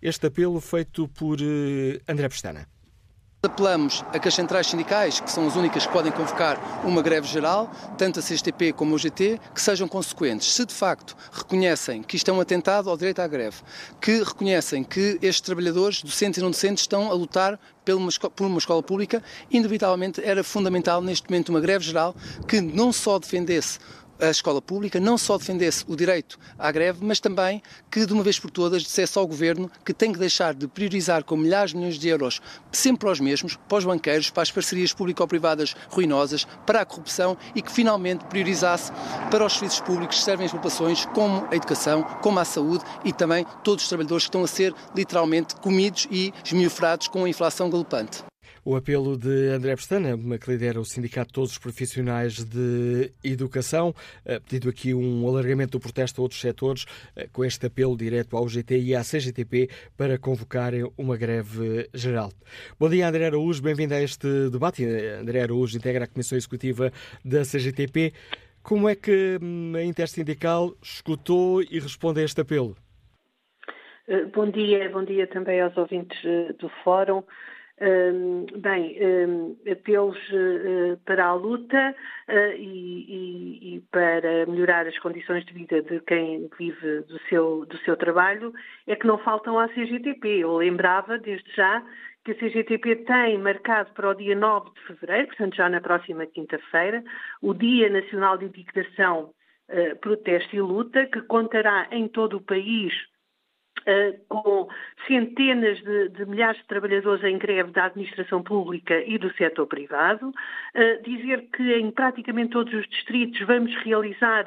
este apelo feito por eh, André Pestana. Apelamos a que as centrais sindicais, que são as únicas que podem convocar uma greve geral, tanto a CSTP como a UGT, que sejam consequentes. Se de facto reconhecem que isto é um atentado ao direito à greve, que reconhecem que estes trabalhadores, docentes e não docentes, estão a lutar por uma escola pública, indubitavelmente era fundamental neste momento uma greve geral que não só defendesse a escola pública não só defendesse o direito à greve, mas também que, de uma vez por todas, dissesse ao Governo que tem que deixar de priorizar com milhares de milhões de euros sempre para os mesmos, para os banqueiros, para as parcerias público-privadas ruinosas, para a corrupção e que finalmente priorizasse para os serviços públicos que servem às populações, como a educação, como a saúde e também todos os trabalhadores que estão a ser literalmente comidos e esmiufrados com a inflação galopante. O apelo de André Pestana, que lidera o Sindicato de Todos os Profissionais de Educação, eh, pedido aqui um alargamento do protesto a outros setores, eh, com este apelo direto ao GT e à CGTP para convocarem uma greve geral. Bom dia, André Araújo, bem-vindo a este debate. André Araújo integra a Comissão Executiva da CGTP. Como é que hum, a Intersindical escutou e responde a este apelo? Eh, bom dia, bom dia também aos ouvintes do Fórum bem, apelos uh, para a luta uh, e, e, para melhorar as condições de vida de quem vive do seu, do seu trabalho é que não faltam à CGTP. Eu lembrava, desde já, que a CGTP tem marcado para o dia 9 de fevereiro, portanto já na próxima quinta-feira, o Dia Nacional de Indignação, Protesto e Luta, que contará em todo o país com centenas de, de, milhares de trabalhadores em greve da administração pública e do setor privado. Uh, dizer que em praticamente todos os distritos vamos realizar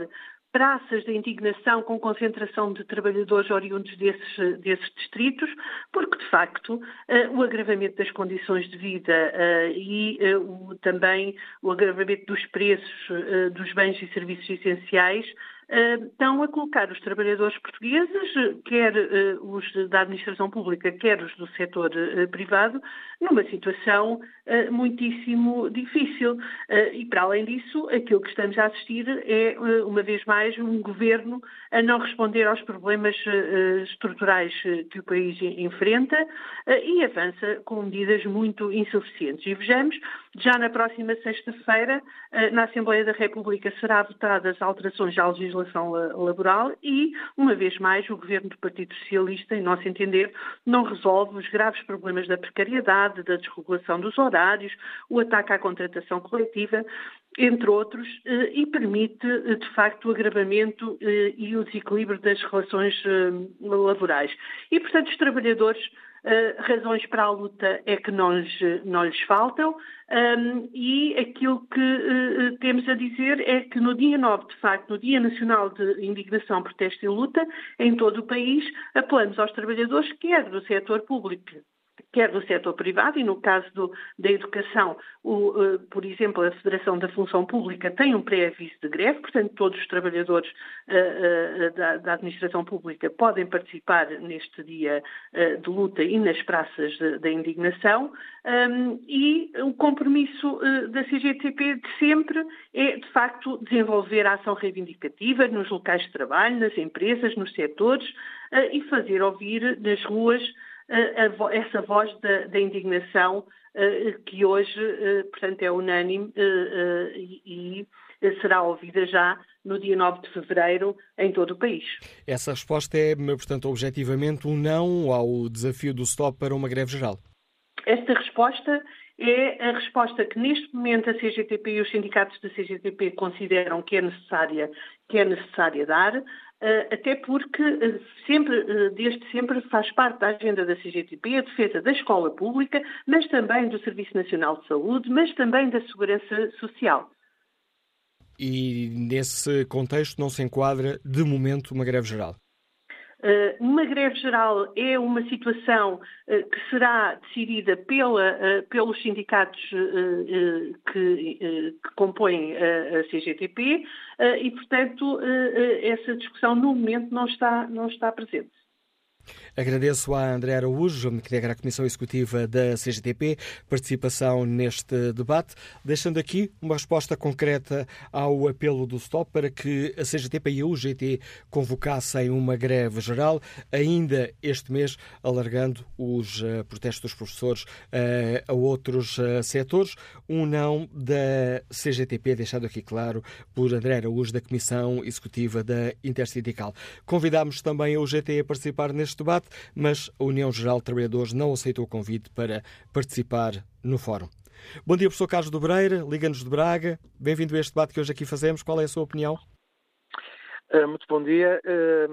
praças de indignação com concentração de trabalhadores oriundos desses, desses distritos, porque, de facto, uh, o agravamento das condições de vida e o, também o agravamento dos preços dos bens e serviços essenciais estão a colocar os trabalhadores portugueses, quer os da administração pública, quer os do setor privado, numa situação muitíssimo difícil. E, para além disso, aquilo que estamos a assistir é, uma vez mais, um governo a não responder aos problemas estruturais que o país enfrenta e avança com medidas muito insuficientes. E vejamos, já na próxima sexta-feira, na Assembleia da República será votadas alterações à legislação laboral e, uma vez mais, o governo do Partido Socialista, em nosso entender, não resolve os graves problemas da precariedade, da desregulação dos horários, o ataque à contratação coletiva, entre outros, eh, e permite, eh, de facto, o agravamento eh, e o desequilíbrio das relações laborais. E, portanto, os trabalhadores Uh, razões para a luta é que não lhes, não lhes faltam um, e aquilo que uh, temos a dizer é que no dia 9, de facto, no Dia Nacional de Indignação, Protesto e Luta, em todo o país, apelamos aos trabalhadores, quer do setor público, quer do setor privado, e no caso do, da educação, o, uh, por exemplo, a Federação da Função Pública tem um pré-aviso de greve, portanto, todos os trabalhadores uh, uh, da, da, administração pública podem participar neste dia de luta e nas praças da indignação, um, e o compromisso da CGTP de sempre é, de facto, desenvolver a ação reivindicativa nos locais de trabalho, nas empresas, nos setores, e fazer ouvir nas ruas essa voz da, da indignação que hoje, portanto, é unânime e será ouvida já no dia 9 de fevereiro em todo o país. Essa resposta é, portanto, objetivamente um não ao desafio do stop para uma greve geral? Esta resposta é a resposta que neste momento a CGTP e os sindicatos da CGTP consideram que é necessária, que é necessária dar, eh, até porque eh, sempre, eh, desde sempre faz parte da agenda da CGTP a defesa da escola pública, mas também do Serviço Nacional de Saúde, mas também da segurança social. E nesse contexto não se enquadra, de momento, uma greve geral? Uh, uma greve geral é uma situação uh, que será decidida pela, uh, pelos sindicatos que, que, compõem a CGTP e, portanto, essa discussão no momento não está, não está presente. Agradeço a André Araújo, que integra a Comissão Executiva da CGTP, participação neste debate, deixando aqui uma resposta concreta ao apelo do STOP para que a CGTP e a UGT convocassem uma greve geral, ainda este mês, alargando os uh, protestos dos professores uh, a outros uh, setores. Um não da CGTP, deixado aqui claro por André Araújo, da Comissão Executiva da Intersindical. Convidámos também a UGT a participar neste debate, mas a União Geral de Trabalhadores não aceitou o convite para participar no fórum. Bom dia, professor Carlos Dobreira, Liga-nos de Braga. Bem-vindo a este debate que hoje aqui fazemos. Qual é a sua opinião? Eh, muito bom dia. Eh,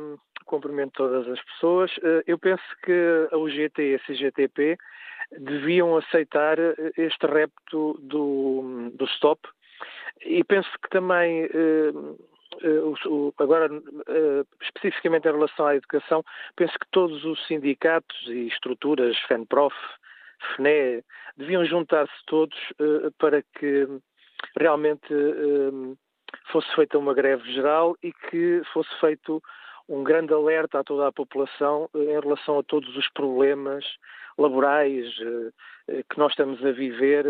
cumprimento todas as pessoas. Eh, eu penso que a UGT e a CGTP deviam aceitar este repto do, do stop e penso que também agora, eh, especificamente em relação à educação, penso que todos os sindicatos e estruturas, FENPROF, FNE, deviam juntar-se todos eh, para que realmente fosse feita uma greve geral e que fosse feito um grande alerta a toda a população em relação a todos os problemas laborais que nós estamos a viver,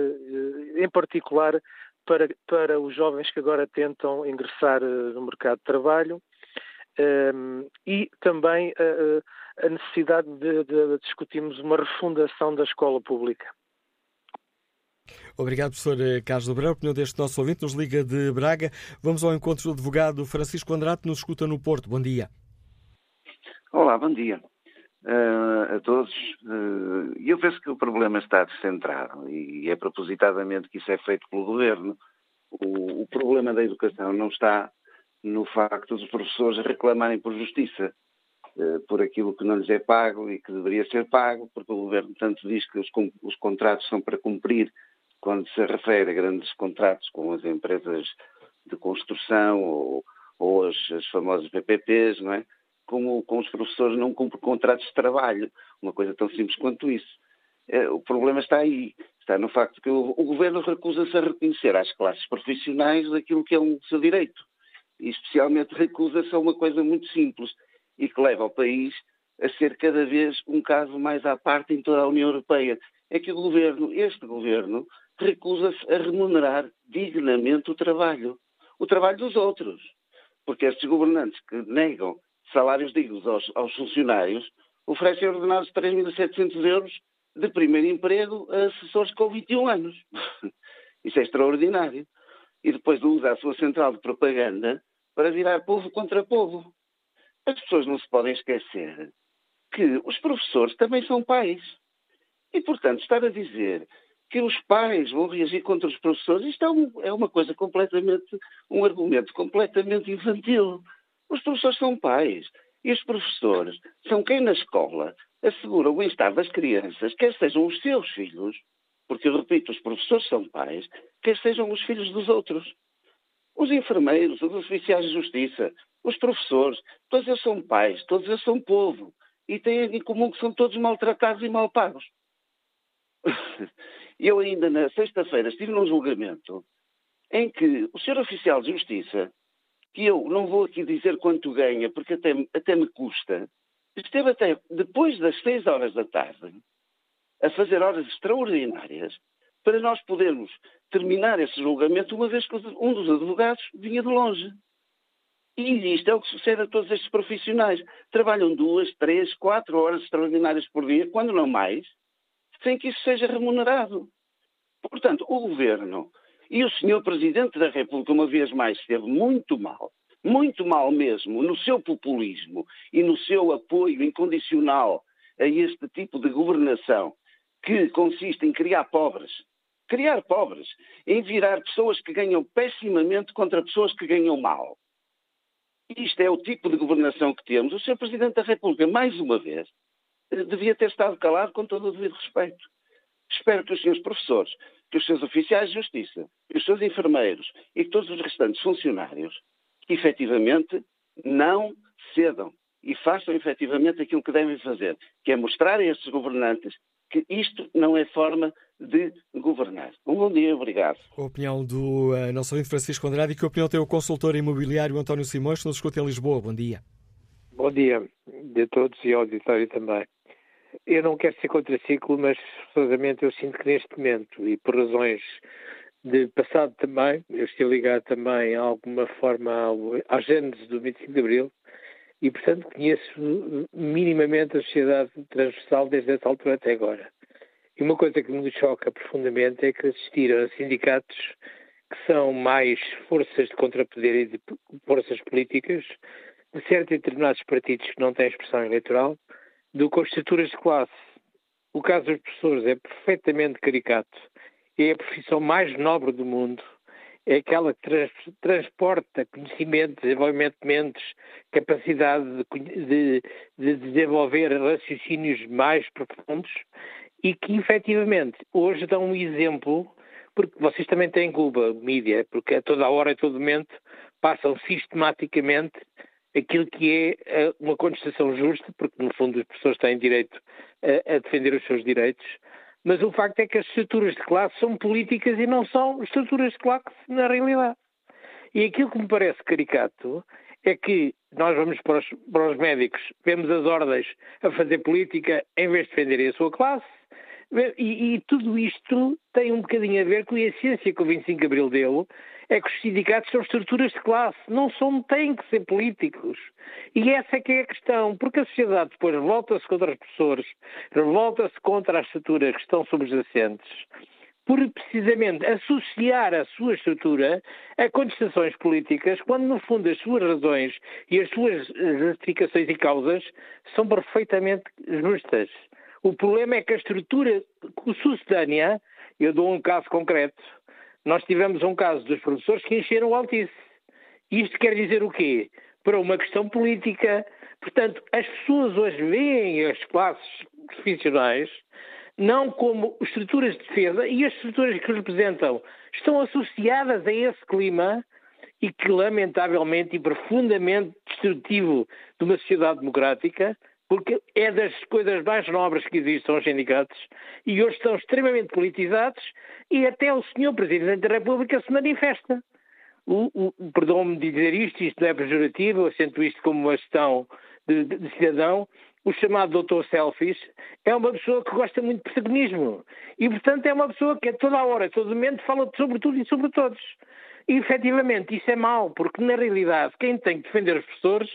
em particular para, para os jovens que agora tentam ingressar eh, no mercado de trabalho um, ehm, e também a, a necessidade de, de, discutirmos uma refundação da escola pública. Obrigado, professor eh, Carlos Dobrão, opinião deste nosso ouvinte, nos liga de Braga. Vamos ao encontro do advogado Francisco Andrade, que nos escuta no Porto. Bom dia. Olá, bom dia uh, a todos. Uh, eu penso que o problema está descentrado e é propositadamente que isso é feito pelo governo. O, o problema da educação não está no facto dos professores reclamarem por justiça uh, por aquilo que não lhes é pago e que deveria ser pago, porque o governo tanto diz que os, os contratos são para cumprir quando se refere a grandes contratos com as empresas de construção ou, ou as, as famosas PPPs, não é? Como, com os professores não cumprem contratos de trabalho, uma coisa tão simples quanto isso. É, o problema está aí, está no facto que o, o governo recusa-se a reconhecer às classes profissionais aquilo que é um seu direito. E especialmente recusa-se a uma coisa muito simples e que leva o país a ser cada vez um caso mais à parte em toda a União Europeia. É que o governo, este governo, recusa-se a remunerar dignamente o trabalho. O trabalho dos outros. Porque estes governantes que negam salários dignos aos, aos funcionários, oferecem ordenados de 3.700 euros de primeiro emprego a assessores com 21 anos. Isso é extraordinário. E depois usa a sua central de propaganda para virar povo contra povo. As pessoas não se podem esquecer que os professores também são pais. E, portanto, estar a dizer que os pais vão reagir contra os professores, isto é, um, é uma coisa completamente, um argumento completamente infantil. Os professores são pais. E os professores são quem na escola assegura o bem-estar das crianças, quer sejam os seus filhos, porque eu repito, os professores são pais, quer sejam os filhos dos outros. Os enfermeiros, os oficiais de justiça, os professores, todos eles são pais, todos eles são povo. E têm em comum que são todos maltratados e mal pagos. Eu ainda na sexta-feira estive num julgamento em que o senhor oficial de justiça, que eu não vou aqui dizer quanto ganha, porque até, até me custa, esteve até depois das seis horas da tarde a fazer horas extraordinárias para nós podermos terminar esse julgamento, uma vez que um dos advogados vinha de longe. E isto é o que sucede a todos estes profissionais. Trabalham duas, três, quatro horas extraordinárias por dia, quando não mais, sem que isso seja remunerado. Portanto, o governo e o senhor Presidente da República, uma vez mais, esteve muito mal, muito mal mesmo, no seu populismo e no seu apoio incondicional a este tipo de governação que consiste em criar pobres, criar pobres, em virar pessoas que ganham pessimamente contra pessoas que ganham mal. Isto é o tipo de governação que temos. O Sr. Presidente da República, mais uma vez, devia ter estado calado com todo o devido respeito. Espero que os senhores professores, que os seus oficiais de justiça, que os seus enfermeiros e que todos os restantes funcionários, que efetivamente não cedam e façam efetivamente aquilo que devem fazer, que é mostrar a estes governantes que isto não é forma de governar. Um bom dia, obrigado. A opinião do uh, nosso amigo Francisco Andrade e que opinião tem o consultor imobiliário António Simões, que nos escuta em Lisboa. Bom dia. Bom dia de todos e ao auditório também. Eu não quero ser contraciclo, mas forçosamente eu sinto que neste momento, e por razões de passado também, eu estou ligado também a alguma forma ao, à gênese do 25 de Abril, e, portanto, conheço minimamente a sociedade transversal desde essa altura até agora. E uma coisa que me choca profundamente é que assistiram a sindicatos que são mais forças de contrapoder e de forças políticas de certos e determinados partidos que não têm expressão eleitoral do que as estruturas de classe. O caso dos professores é perfeitamente caricato. É a profissão mais nobre do mundo é aquela que trans, transporta conhecimento, desenvolvimento de mentes, capacidade de, de, de, desenvolver raciocínios mais profundos e que efetivamente hoje dão um exemplo, porque vocês também têm culpa, mídia, porque a toda hora e todo momento passam sistematicamente aquilo que é eh, uma contestação justa, porque no fundo as pessoas têm direito a, a defender os seus direitos, mas o facto é que as estruturas de classe são políticas e não são estruturas de classe na realidade. E aquilo que me parece caricato é que nós vamos para os, para os médicos, vemos as ordens a fazer política em vez de defenderem a sua classe, e, e, tudo isto tem um bocadinho a ver com a essência que o 25 de Abril deu, é que os sindicatos são estruturas de classe, não são, têm que ser políticos. E essa é que é a questão, porque a sociedade depois revolta-se contra os professores, revolta-se contra as estruturas que estão subjacentes, por precisamente associar a sua estrutura a contestações políticas, quando no fundo as suas razões e as suas justificações e causas são perfeitamente justas. O problema é que a estrutura sucedânea, eu dou um caso concreto, nós tivemos um caso dos professores que encheram o Altice. Isto quer dizer o quê? Para uma questão política. Portanto, as pessoas hoje veem as classes profissionais não como estruturas de defesa e as estruturas que representam estão associadas a esse clima e que, lamentavelmente e profundamente destrutivo de uma sociedade democrática, porque é das coisas mais nobres que existem os sindicatos e hoje estão extremamente politizados e até o senhor Presidente da República se manifesta. Perdão-me dizer isto, isto não é pejorativo, eu sinto isto como uma questão de, de, de, cidadão, o chamado doutor Selfies é uma pessoa que gosta muito de protagonismo e, portanto, é uma pessoa que a toda hora, a todo momento, fala sobre tudo e sobre todos. E, efetivamente, isso é mau, porque, na realidade, quem tem que defender os professores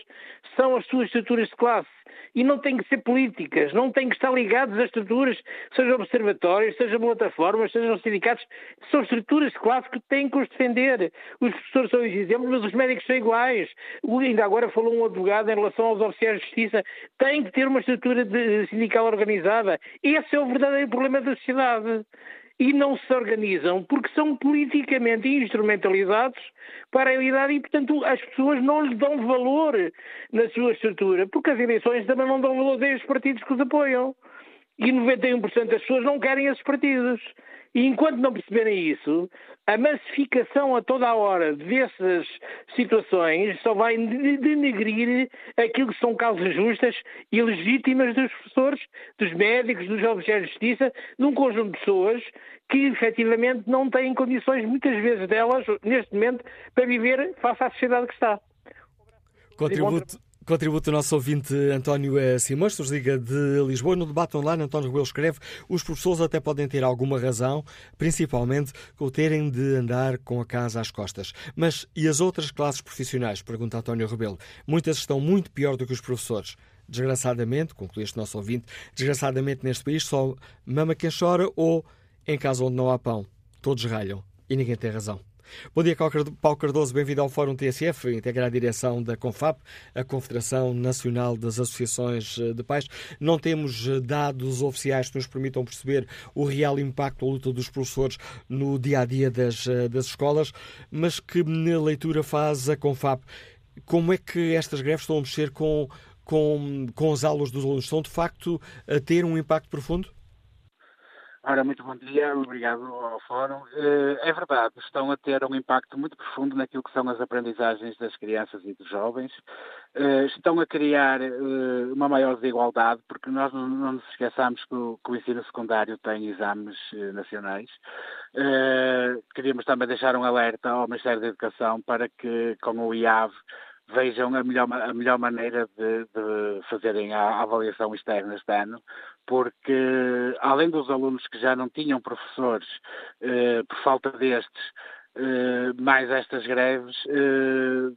são as suas estruturas de classe e não têm que ser políticas, não têm que estar ligados a estruturas, sejam observatórios, sejam plataformas, sejam sindicatos, são estruturas de classe que têm que os defender. Os professores são os exemplos, mas os médicos são iguais. Ainda agora falou um advogado em relação aos oficiais de justiça, tem que ter uma estrutura de, sindical organizada. Esse é o verdadeiro problema da sociedade. E não se organizam porque são politicamente instrumentalizados para a realidade e, portanto, as pessoas não lhes dão valor na sua estrutura, porque as eleições também não dão valor a esses partidos que os apoiam. E 91% das pessoas não querem esses partidos. E enquanto não perceberem isso, a massificação a toda a hora dessas situações só vai denegrir aquilo que são causas justas e legítimas dos professores, dos médicos, dos oficiais de justiça, num conjunto de pessoas que efetivamente não têm condições, muitas vezes delas, neste momento, para viver face à sociedade que está. Contributo, Contributo do nosso ouvinte António eh, Simões, nos liga de Lisboa. No debate online, António Rebelo escreve os professores até podem ter alguma razão, principalmente com o terem de andar com a casa às costas. Mas e as outras classes profissionais? Pergunta António Rebelo. Muitas estão muito pior do que os professores. Desgraçadamente, conclui este nosso ouvinte, desgraçadamente neste país só mama quem chora ou em casa onde não há pão. Todos ralham e ninguém tem razão. Bom dia, Paulo Cardoso, bem-vindo ao Fórum TSF, integra a direção da CONFAP, a Confederação Nacional das Associações eh, de Pais. Não temos eh, dados oficiais que nos permitam perceber o real impacto da luta dos professores no dia a dia das, eh, das escolas, mas que na leitura faz a CONFAP. Como é que estas greves estão a mexer com, com, com as aulas dos alunos? Estão de facto a ter um impacto profundo? Ora, muito bom dia, obrigado ao Fórum. Eh, é verdade, estão a ter um impacto muito profundo naquilo que são as aprendizagens das crianças e dos jovens. Eh, estão a criar eh, uma maior desigualdade, porque nós não nos esqueçamos que o, ensino secundário tem exames nacionais. Queríamos também deixar um alerta ao Ministério da Educação para que, com o IAV, vejam a melhor, a melhor maneira de, de fazerem a avaliação externa este ano, porque além dos alunos que já não tinham professores eh, por falta destes, eh, mais estas greves, eh,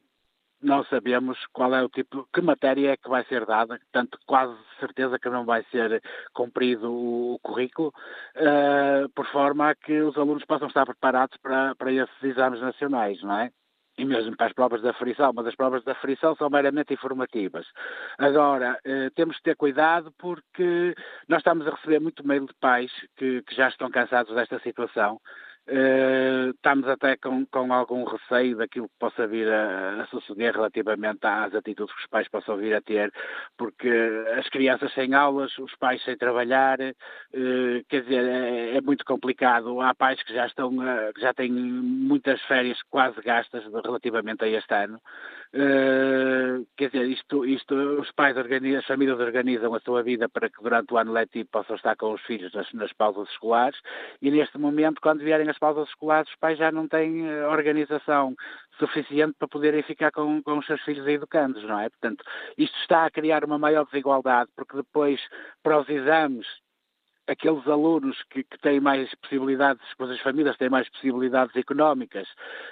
não sabemos qual é o tipo, que matéria é que vai ser dada, portanto, quase certeza que não vai ser cumprido o, currículo, eh, por forma a que os alunos possam estar preparados para, para esses exames nacionais, não é? E mesmo para as provas da frição, mas as provas da frição são meramente informativas. Agora, eh, temos que ter cuidado porque nós estamos a receber muito mail de pais que, que já estão cansados desta situação Uh, estamos até com, com, algum receio daquilo que possa vir a, a, suceder relativamente às atitudes que os pais possam vir a ter, porque as crianças sem aulas, os pais sem trabalhar, uh, quer dizer, é, é, muito complicado. Há pais que já estão, uh, que já têm muitas férias quase gastas relativamente a este ano. Uh, quer dizer, isto, isto os pais organizam, as famílias organizam a sua vida para que durante o ano letivo possam estar com os filhos nas, nas pausas escolares e neste momento, quando vierem as pausas escolares, os pais já não têm uh, organização suficiente para poderem ficar com, com os seus filhos educandos, não é? Portanto, isto está a criar uma maior desigualdade, porque depois, para os exames, aqueles alunos que, que, têm mais possibilidades, pois as famílias têm mais possibilidades económicas,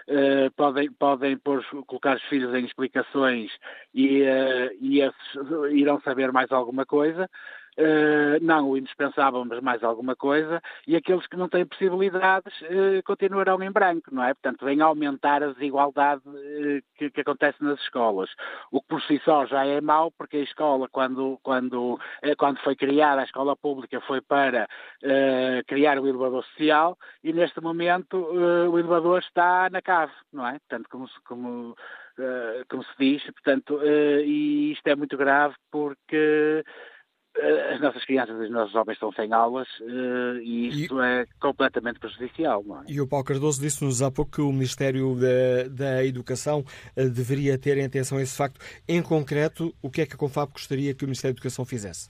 uh, podem, podem pôr, colocar os filhos em explicações e, uh, e esses irão saber mais alguma coisa. Uh, não o indispensável, mas mais alguma coisa, e aqueles que não têm possibilidades uh, continuarão em branco, não é? Portanto, vem aumentar a desigualdade uh, que, que, acontece nas escolas. O que por si só já é mau, porque a escola, quando, quando, quando foi criada, a escola pública foi para criar o elevador social, e neste momento o elevador está na cave, não é? Portanto, como, como, como se diz, portanto, e isto é muito grave porque as nossas crianças e os nossos jovens estão sem aulas uh, e isso e, é completamente prejudicial. É? E o Paulo Cardoso disse-nos há pouco que o Ministério da, da Educação uh, deveria ter em atenção esse facto. Em concreto, o que é que a Confab gostaria que o Ministério da Educação fizesse?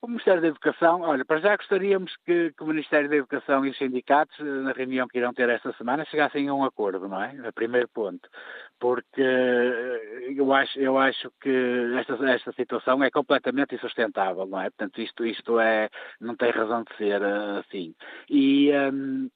O Ministério da Educação, olha, para já gostaríamos que, que, o Ministério da Educação e os sindicatos, na reunião que irão ter esta semana, chegassem a um acordo, não é? A primeiro ponto. Porque eh, eu acho, eu acho que esta, esta situação é completamente insustentável, não é? Portanto, isto, isto é, não tem razão de ser eh, assim. E, um,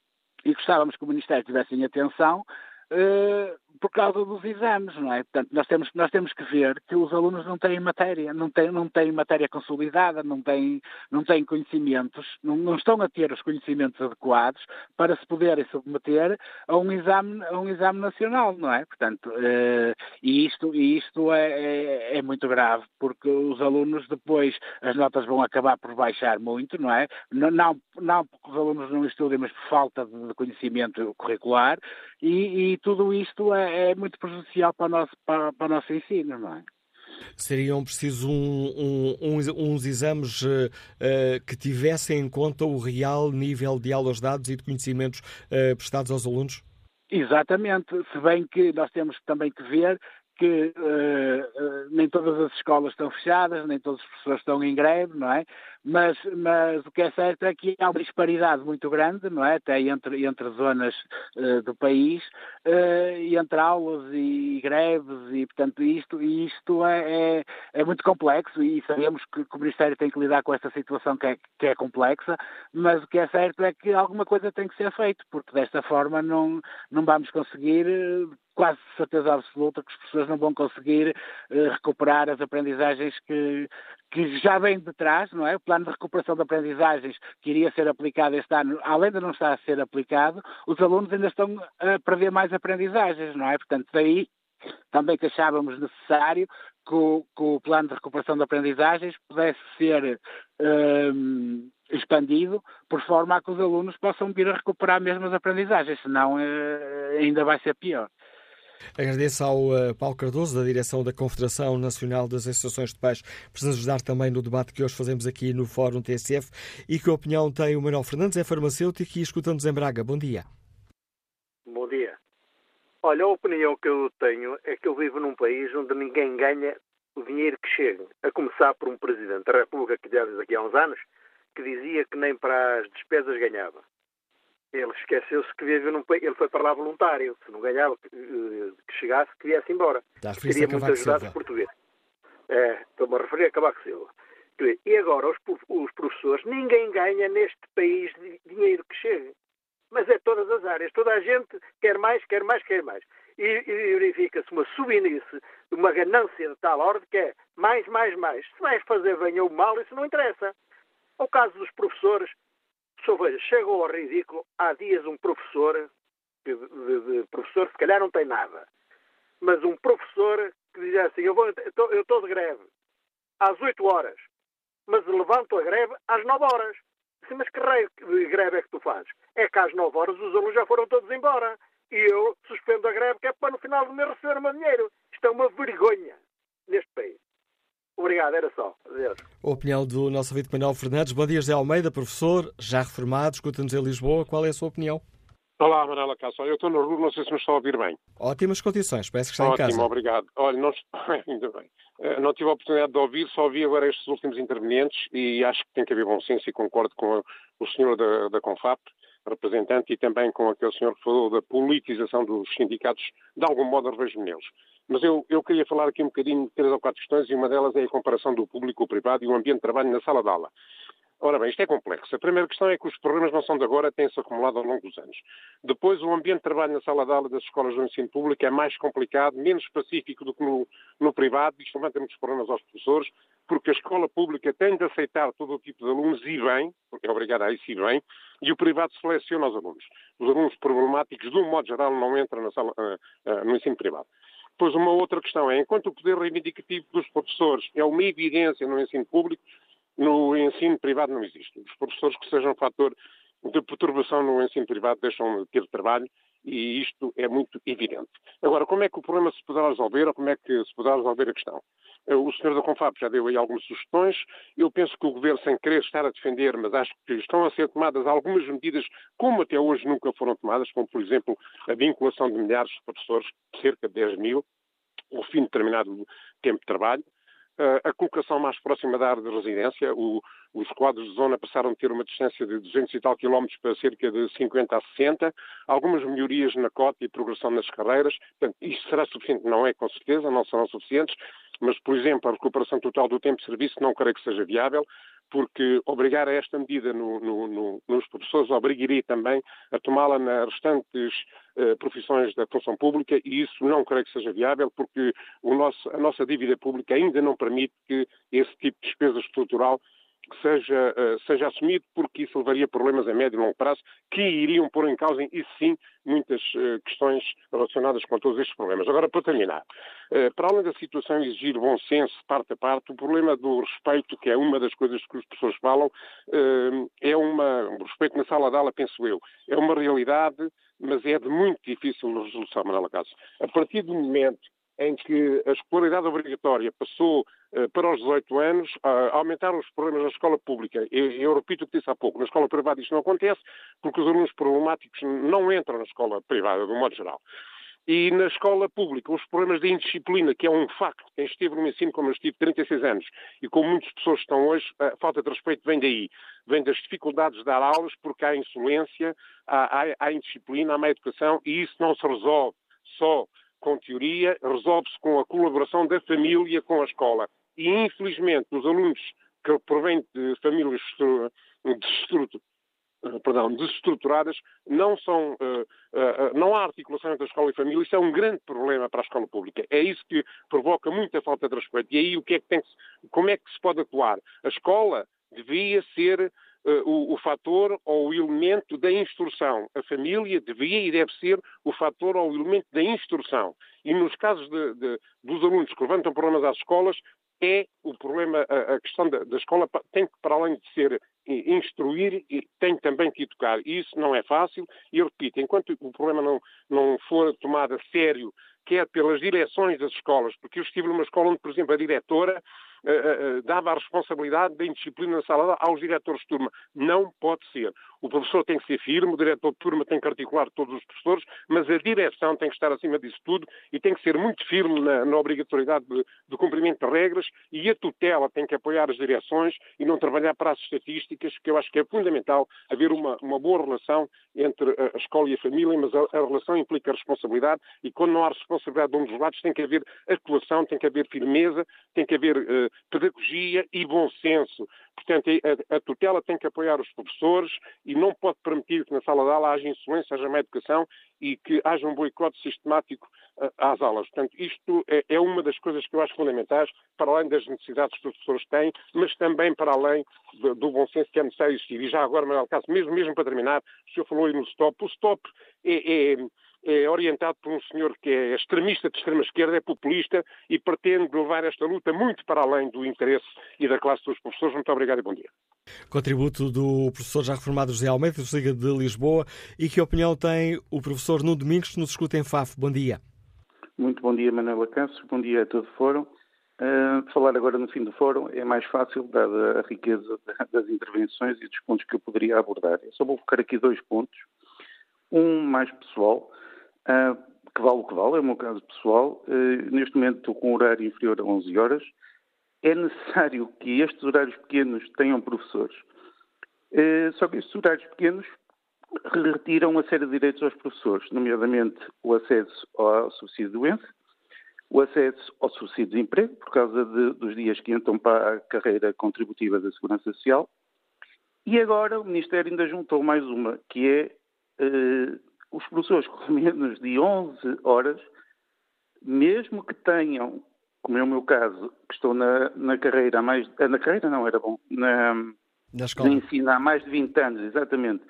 e gostávamos que o Ministério tivesse em atenção uh, por causa dos exames, não é? Portanto, nós temos, nós temos que ver que os alunos não têm matéria, não têm, não têm matéria consolidada, não têm, não têm conhecimentos, não, não estão a ter os conhecimentos adequados para se poderem submeter a um exame, a um exame nacional, não é? Portanto, uh, e isto, e isto é, é, é, é, muito grave, porque os alunos depois, as notas vão acabar por baixar muito, não é? Não, não, não porque os alunos não estudem, mas por falta de conhecimento curricular, e, e tudo isto é, é, muito prejudicial para o nosso, para, para o nosso ensino, não é? Seriam precisos um, um, uns exames uh, que tivessem em conta o real nível de aulas dados e de conhecimentos uh, prestados aos alunos? Exatamente, se bem que nós temos também que ver que uh, nem todas as escolas estão fechadas, nem todos os professores estão em greve, não é? Mas, mas o que é certo é que há uma disparidade muito grande, não é? Até entre, entre zonas uh, do país, e entre aulas e greves, e portanto isto, isto é, é, é, muito complexo e sabemos que, que, o Ministério tem que lidar com esta situação que é, que é complexa, mas o que é certo é que alguma coisa tem que ser feita, porque desta forma não, não vamos conseguir quase certeza absoluta que os professores não vão conseguir uh, recuperar as aprendizagens que, que já vêm de trás, não é? O plano de recuperação de aprendizagens que iria ser aplicado este ano, além de não estar a ser aplicado, os alunos ainda estão a perder mais aprendizagens, não é? Portanto, daí também que achávamos necessário que o, que o plano de recuperação de aprendizagens pudesse ser um, expandido por forma a que os alunos possam vir a recuperar mesmo as aprendizagens, senão uh, ainda vai ser pior. Agradeço ao uh, Paulo Cardoso, da direção da Confederação Nacional das Associações de Pais, por nos ajudar também no debate que hoje fazemos aqui no Fórum TSF. E que opinião tem o Manuel Fernandes, é farmacêutico e escuta-nos em Braga. Bom dia. Bom dia. Olha, a opinião que eu tenho é que eu vivo num país onde ninguém ganha o dinheiro que chega, a começar por um Presidente da República que já daqui há uns anos, que dizia que nem para as despesas ganhava. Ele esqueceu-se que vive num país. Ele foi para lá voluntário. Se não ganhava, que, eh, chegasse, que viesse embora. Queria muito ajudar os portugueses. É, estou-me a referir a Cavaco Silva. E agora, os, os professores, ninguém ganha neste país dinheiro que chegue. Mas é todas as áreas. Toda a gente quer mais, quer mais, quer mais. E, e verifica-se uma subinice, uma ganância de tal ordem que é mais, mais, mais. Se vais fazer bem ou mal, isso não interessa. O caso dos professores, só veja, chegou ao ridículo. Há dias um professor, de, de, de, professor se calhar não tem nada, mas um professor que dizia assim, eu, estou de greve às 8 horas, mas levanto a greve às 9 horas. Disse, mas que raio de greve é que tu fazes? É que às 9 horas os alunos já foram todos embora. E eu suspendo a greve que é para no final do mês receber o meu dinheiro. Isto é uma vergonha neste país. Obrigado, era só. Adeus. A opinião do nosso ouvinte Manuel Fernandes. Bom dia, José Almeida, professor, já reformado, escuta-nos em Lisboa. Qual é a sua opinião? Olá, Manuela Cássio. Eu estou na rua, não sei se me está a ouvir bem. Ótimas condições, parece que está Ótimo, em casa. Ótimo, obrigado. Olha, não... ainda bem. Eh, não tive a oportunidade de ouvir, só ouvi agora estes últimos intervenientes e acho que tem que haver bom senso e concordo com o senhor da, da Confap, representante, e também com aquele senhor que falou da politização dos sindicatos, de algum modo eu revejo neles. Mas eu, eu queria falar aqui um bocadinho de três ou quatro questões e uma delas é a comparação do público o privado e o ambiente de trabalho na sala de aula. Ora bem, isto é complexo. A primeira questão é que os problemas não são de agora, têm-se acumulado ao longo dos anos. Depois, o ambiente de trabalho na sala de aula das escolas do ensino público é mais complicado, menos específico do que no, no privado. Isto tem muitos problemas aos professores, porque a escola pública tem de aceitar todo o tipo de alunos e bem, porque é obrigada a isso e bem, e o privado seleciona os alunos. Os alunos problemáticos, de um modo geral, não entram sala, uh, uh, no ensino privado. Depois, uma outra questão é, enquanto o poder reivindicativo dos professores é uma evidência no ensino público, no ensino privado não existe. Os professores que sejam fator de perturbação no ensino privado deixam de ter trabalho e isto é muito evidente. Agora, como é que o problema se poderá resolver ou como é que se poderá resolver a questão? O senhor da Confab já deu aí algumas sugestões. Eu penso que o Governo, sem querer estar a defender, mas acho que estão a ser tomadas algumas medidas, como até hoje nunca foram tomadas, como, por exemplo, a vinculação de milhares de professores, cerca de 10 mil, ao fim de determinado tempo de trabalho, a colocação mais próxima da área de residência. O, os quadros de zona passaram a ter uma distância de 200 e tal quilómetros para cerca de 50 a 60. Algumas melhorias na cota e progressão nas carreiras. Portanto, isto será suficiente? Não é, com certeza, não serão suficientes. Mas, por exemplo, a recuperação total do tempo de serviço não creio que seja viável porque obrigar a esta medida no, no, no, nos professores obrigaria também a tomá-la nas restantes uh, profissões da função pública e isso não creio que seja viável porque nosso, a nossa dívida pública ainda não permite que esse tipo de despesa estrutural que seja, uh, seja assumido, porque isso levaria problemas a médio e longo prazo que iriam pôr em causa, e sim, muitas uh, questões relacionadas com todos estes problemas. Agora, para terminar, uh, para além da situação exigir bom senso, parte a parte, o problema do respeito, que é uma das coisas que as pessoas falam, é uma, um respeito na sala de aula, penso eu, é uma realidade, mas é de muito difícil resolução, Manuela Caso. A partir do momento em que a escolaridade obrigatória passou uh, para os 18 anos, aumentaram os problemas na escola pública. Eu, eu, repito o que disse há pouco, na escola privada isto não acontece, porque os alunos problemáticos não entram na escola privada, de um modo geral. E na escola pública, os problemas de indisciplina, que é um facto, quem esteve no ensino como eu estive 36 anos, e como muitas pessoas estão hoje, a falta de respeito vem daí. Vem das dificuldades de dar aulas, porque há insolência, há, há, há indisciplina, há má educação, e isso não se resolve só com teoria, resolve-se com a colaboração da família com a escola. E, infelizmente, os alunos que provêm de famílias perdão, desestruturadas, não, são, uh, uh, não há articulação entre a escola e a família, isso é um grande problema para a escola pública. É isso que provoca muita falta de respeito. E aí o que é que tem que, como é que se pode atuar? A escola devia ser o, o fator ou o elemento da instrução. A família devia e deve ser o fator ou o elemento da instrução. E nos casos de, de, dos alunos que levantam problemas às escolas, é o problema, a, a questão da, da, escola tem que, para além de ser instruir, tem também que educar. E isso não é fácil. E eu repito, enquanto o problema não, não for tomado a sério, quer pelas direções das escolas, porque eu estive numa escola onde, por exemplo, a diretora dava a responsabilidade da indisciplina na sala aos diretores de turma. Não pode ser. O professor tem que ser firme, o diretor de turma tem que articular todos os professores, mas a direção tem que estar acima disso tudo e tem que ser muito firme na, na obrigatoriedade de, de, cumprimento de regras e a tutela tem que apoiar as direções e não trabalhar para as estatísticas, que eu acho que é fundamental haver uma, uma boa relação entre a, escola e a família, mas a, a, relação implica responsabilidade e quando não há responsabilidade de um dos lados tem que haver atuação, tem que haver firmeza, tem que haver uh, pedagogia e bom senso. Portanto, a, a, tutela tem que apoiar os professores e não pode permitir que na sala de aula haja insolência, haja má educação e que haja um boicote sistemático uh, às aulas. Portanto, isto é, é, uma das coisas que eu acho fundamentais, para além das necessidades que os professores têm, mas também para além do, do bom senso que é necessário existir. E já agora, Manuel Caso, mesmo, mesmo para terminar, o senhor falou aí no stop. O stop é, é é orientado por um senhor que é extremista de extrema-esquerda, é populista e pretende levar esta luta muito para além do interesse e da classe dos professores. Muito obrigado e bom dia. Contributo do professor já reformado José Almeida, do Liga de Lisboa. E que opinião tem o professor Nuno Domingos, que nos escuta em FAF? Bom dia. Muito bom dia, Manuela Cássio. Bom dia a todo o fórum. Uh, falar agora no fim do fórum é mais fácil, dada a riqueza das intervenções e dos pontos que eu poderia abordar. Eu só vou focar aqui dois pontos. Um mais pessoal, Uh, que vale o que vale, é o meu caso pessoal. Uh, neste momento estou com um horário inferior a 11 horas. É necessário que estes horários pequenos tenham professores. Uh, só que estes horários pequenos retiram uma série de direitos aos professores, nomeadamente o acesso ao subsídio de doença, o acesso ao subsídio de emprego, por causa de, dos dias que entram para a carreira contributiva da Segurança Social. E agora o Ministério ainda juntou mais uma, que é os professores com menos de 11 horas, mesmo que tenham, como é o meu caso, que estou na, na carreira há mais. Na carreira não era bom, na, na escola. Na ensino há mais de 20 anos, exatamente,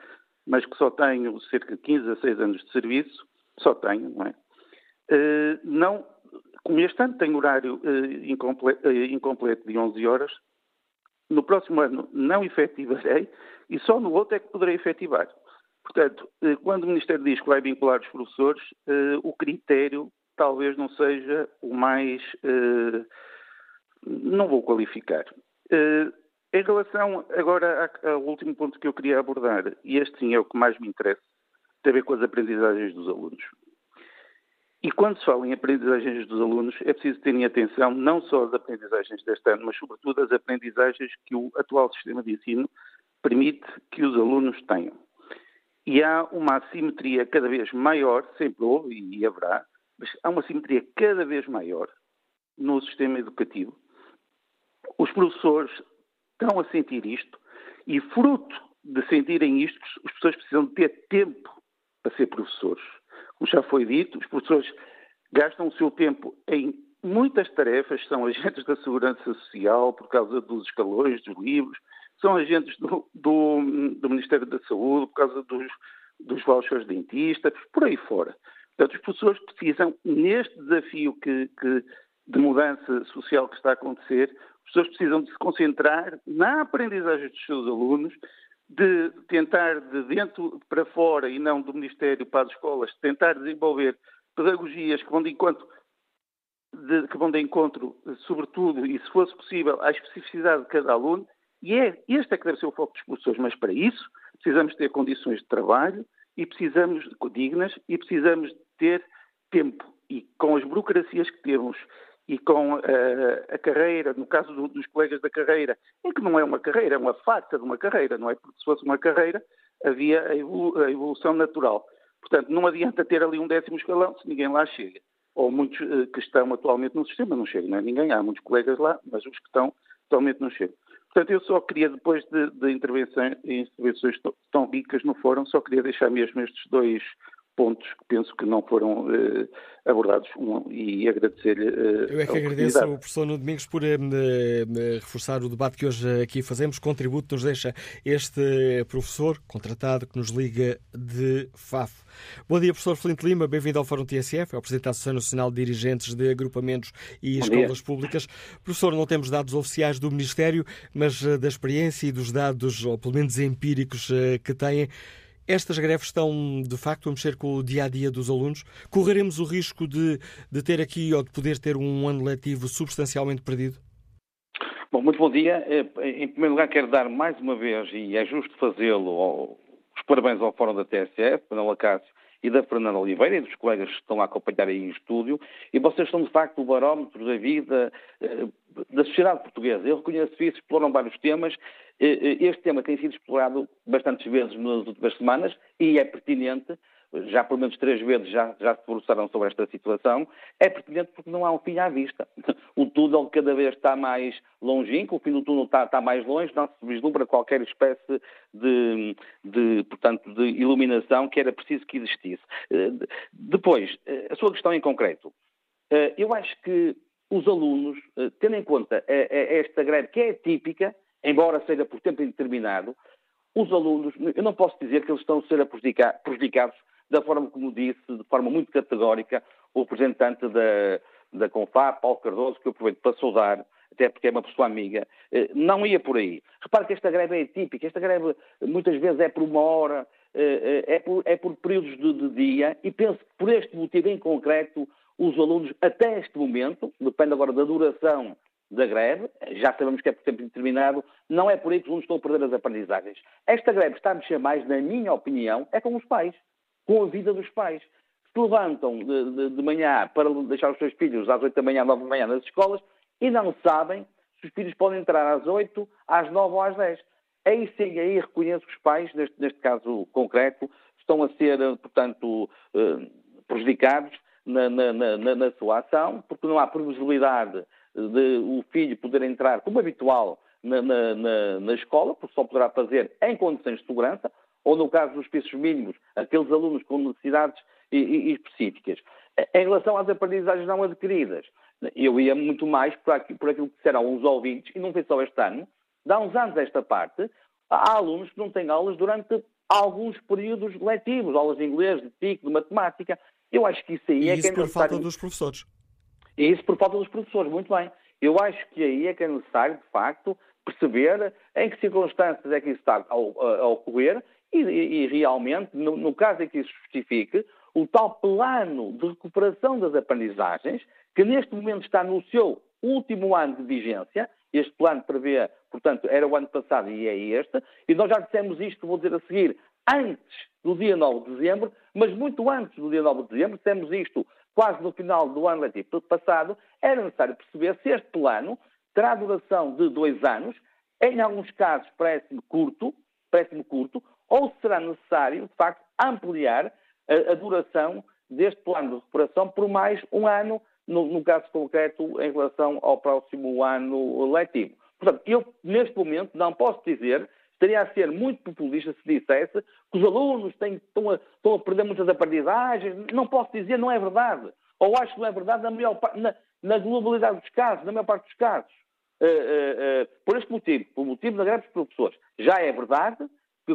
mas que só tenho cerca de 15 a 6 anos de serviço, só tenho, não é? Uh, não, como este ano tenho horário uh, incompleto, uh, incompleto de 11 horas, no próximo ano não efetivarei e só no outro é que poderei efetivar. Portanto, eh, quando o Ministério diz que vai vincular os professores, eh, o critério talvez não seja o mais. Eh, não vou qualificar. Em relação agora ao último ponto que eu queria abordar, e este sim é o que mais me interessa, tem a ver com as aprendizagens dos alunos. E quando se fala em aprendizagens dos alunos, é preciso terem atenção não só às aprendizagens deste ano, mas sobretudo às aprendizagens que o atual sistema de ensino permite que os alunos tenham. E há uma assimetria cada vez maior, sempre houve e haverá, mas há uma assimetria cada vez maior no sistema educativo. Os professores estão a sentir isto e, fruto de sentirem isto, os professores precisam ter tempo para ser professores. Como já foi dito, os professores gastam o seu tempo em muitas tarefas, são agentes da segurança social por causa dos escalões, dos livros, são agentes do, do, do Ministério da Saúde por causa dos, dos vouchers dentistas, por aí fora. Portanto, os professores precisam, neste desafio que, que, de mudança social que está a acontecer, os professores precisam de se concentrar na aprendizagem dos seus alunos, de tentar de dentro para fora e não do Ministério para as escolas, tentar desenvolver pedagogias que vão de encontro, de, que vão de encontro, sobretudo, e se fosse possível, à especificidade de cada aluno, e é, este é que deve ser o foco dos professores, mas para isso precisamos ter condições de trabalho e precisamos dignas e precisamos ter tempo. E com as burocracias que temos e com uh, a carreira, no caso do, dos colegas da carreira, em que não é uma carreira, é uma farta de uma carreira, não é? Porque se fosse uma carreira havia a, evolu a evolução natural. Portanto, não adianta ter ali um décimo escalão se ninguém lá chega. Ou muitos uh, que estão atualmente no sistema não chegam, não é ninguém, há muitos colegas lá, mas os que estão atualmente não chegam. Portanto, eu só queria, depois de, de intervenções, tão ricas no fórum, só queria deixar mesmo estes dois pontos que penso que não foram uh, abordados um, e agradecer-lhe. Uh, Eu é que agradeço ao professor Nuno Domingos por uh, reforçar o debate que hoje aqui fazemos. Contributo nos deixa este professor contratado que nos liga de FAF. Bom dia, professor Flint Lima, bem-vindo ao Fórum TSF, é o Presidente da Associação Nacional de Dirigentes de Agrupamentos e Bom Escolas dia. Públicas. Professor, não temos dados oficiais do Ministério, mas da experiência e dos dados, ou pelo menos empíricos, que têm, estas greves estão, de facto, a mexer com o dia a dia dos alunos? Correremos o risco de, de ter aqui ou de poder ter um ano letivo substancialmente perdido? Bom, muito bom dia. Eh, em primeiro lugar, quero dar mais uma vez, e é justo fazê-lo, os parabéns ao Fórum da TSF, Panela Cássio e da Fernanda Oliveira e dos colegas que estão a acompanhar aí em estúdio. E vocês são, de facto, o barómetro da vida eh, da sociedade portuguesa. Eu reconheço isso, exploram vários temas. Eh, eh, este tema tem sido explorado bastantes vezes nas últimas semanas e é pertinente já pelo menos três vezes já, já se debruçaram sobre esta situação, é pertinente porque não há um fim à vista. O túnel cada vez está mais longínquo, o fim do túnel está, está mais longe, não se vislumbra qualquer espécie de, de, portanto, de iluminação que era preciso que existisse. Eh, depois, eh, a sua questão em concreto. Eh, eu acho que os alunos, tendo em conta esta greve que é típica, embora seja por tempo indeterminado, os alunos, eu não posso dizer que eles estão a ser prejudicados da forma como disse, de forma muito categórica, o representante da, da CONFAP, Paulo Cardoso, que eu aproveito para saudar, até porque é uma pessoa amiga, eh, não ia por aí. Repare que esta greve é típica, esta greve muitas vezes é por uma hora, eh, eh, é por, é por períodos de, de dia, e penso que por este motivo em concreto, os alunos, até este momento, depende agora da duração da greve, já sabemos que é por tempo determinado, não é por aí que os alunos estão a perder as aprendizagens. Esta greve está a mexer mais, na minha opinião, é com os pais com a vida dos pais. Se levantam de, de, de manhã para deixar os seus filhos às 8 da manhã, 9 da manhã nas escolas e não sabem se os filhos podem entrar às 8, às 9 ou às 10. Aí sim, aí reconheço que os pais, neste, neste caso concreto, estão a ser, portanto, eh, prejudicados na, na, na, na, sua ação, porque não há previsibilidade de o filho poder entrar, como habitual, na, escola, porque só poderá fazer em condições de segurança, ou no caso dos preços mínimos, aqueles alunos com necessidades específicas. Em relação às aprendizagens não adquiridas, eu ia muito mais por aquilo, que disseram uns ouvintes, e não foi só este ano, dá uns anos esta parte, há alunos que não têm aulas durante alguns períodos letivos, aulas de inglês, de TIC, de matemática. Eu acho que isso aí e é isso que é por falta dos professores. E isso por falta dos professores, muito bem. Eu acho que aí é que é necessário, de facto, perceber em que circunstâncias é que isso está a ocorrer e, e realmente, no, no, caso em que isso justifique, o tal plano de recuperação das aprendizagens, que neste momento está no seu último ano de vigência, este plano prevê, portanto, era o ano passado e é este, e nós já dissemos isto, vou dizer a seguir, antes do dia 9 de dezembro, mas muito antes do dia 9 de dezembro, dissemos isto quase no final do ano letivo passado, era necessário perceber se este plano terá duração de dois anos, em alguns casos parece-me curto, parece-me curto, ou será necessário, de facto, ampliar a, a duração deste plano de recuperação por mais um ano, no, no, caso concreto, em relação ao próximo ano letivo. Portanto, eu, neste momento, não posso dizer, estaria a ser muito populista se dissesse que os alunos têm, estão, a, estão, a, perder muitas aprendizagens. Não posso dizer, não é verdade. Ou acho que não é verdade na, maior, na, na globalidade dos casos, na maior parte dos casos. uh, por este motivo, por motivo da greve dos professores. Já é verdade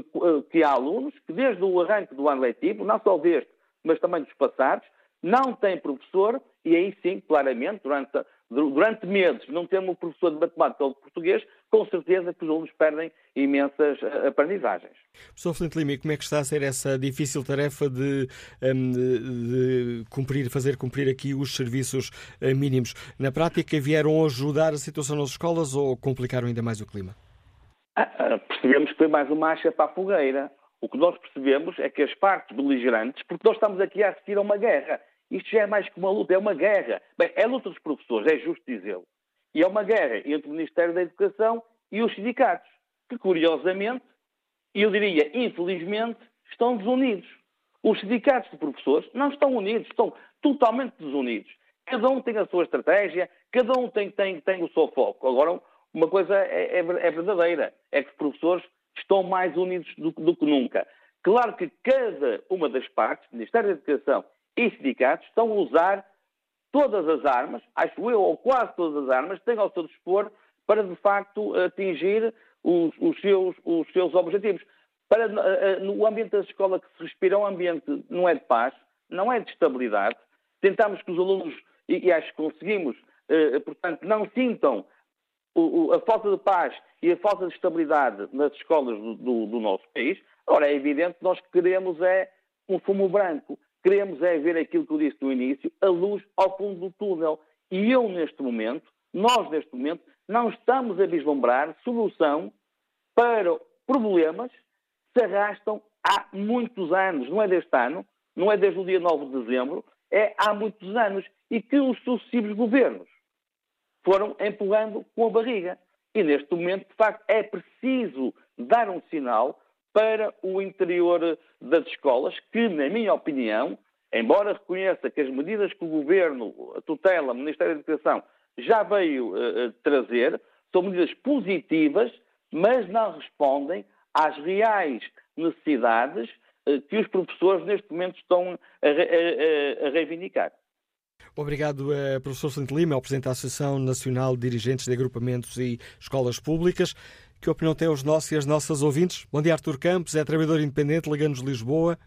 que, que há alunos que desde o arranque do ano letivo, não só deste, mas também dos passados, não têm professor e aí sim, claramente, durante, durante meses, não tendo um professor de matemática ou de português, com certeza que os alunos perdem imensas eh, aprendizagens. Professor Flint Lima, como é que está a ser essa difícil tarefa de, ehm, de cumprir, fazer cumprir aqui os serviços eh, mínimos? Na prática, vieram ajudar a situação nas escolas ou complicaram ainda mais o clima? Ah, ah, percebemos que foi mais uma acha para a fogueira. O que nós percebemos é que as partes beligerantes, porque nós estamos aqui a assistir a uma guerra, isto já é mais que uma luta, é uma guerra. Bem, é luta dos professores, é justo dizê-lo. E é uma guerra entre o Ministério da Educação e os sindicatos, que curiosamente, e eu diria infelizmente, estão desunidos. Os sindicatos de professores não estão unidos, estão totalmente desunidos. Cada um tem a sua estratégia, cada um tem, tem, tem o seu foco. Agora, uma coisa é, é, é verdadeira, é que os professores estão mais unidos do, do que nunca. Claro que cada uma das partes, Ministério da Educação e sindicatos estão a usar todas as armas, acho eu, ou quase todas as armas, têm ao seu dispor para, de facto, atingir os, os, seus, os seus, objetivos. Para, eh, no ambiente da escola que se respira, um ambiente não é de paz, não é de estabilidade. Tentamos que os alunos, e, e acho que conseguimos, eh, portanto, não sintam o, o, a falta de paz e a falta de estabilidade nas escolas do, do, do nosso país. Ora, é evidente que nós queremos é um fumo branco. Queremos é ver aquilo que eu disse no início, a luz ao fundo do túnel. E eu, neste momento, nós, neste momento, não estamos a vislumbrar solução para problemas que se arrastam há muitos anos. Não é deste ano, não é desde o dia 9 de dezembro, é há muitos anos. E que os sucessivos governos foram empurrando com a barriga. E neste momento, de facto, é preciso dar um sinal para o interior das escolas, que, na minha opinião, embora reconheça que as medidas que o Governo, a tutela, o Ministério da Educação, já veio uh, trazer, são medidas positivas, mas não respondem às reais necessidades uh, que os professores neste momento estão a, a, a reivindicar. Obrigado, uh, professor Santo Lima, ao Presidente da Associação Nacional de Dirigentes de Agrupamentos e Escolas Públicas. Que opinião têm os nossos e as nossas ouvintes? Bom dia, Artur Campos, é trabalhador independente, Liganos Lisboa.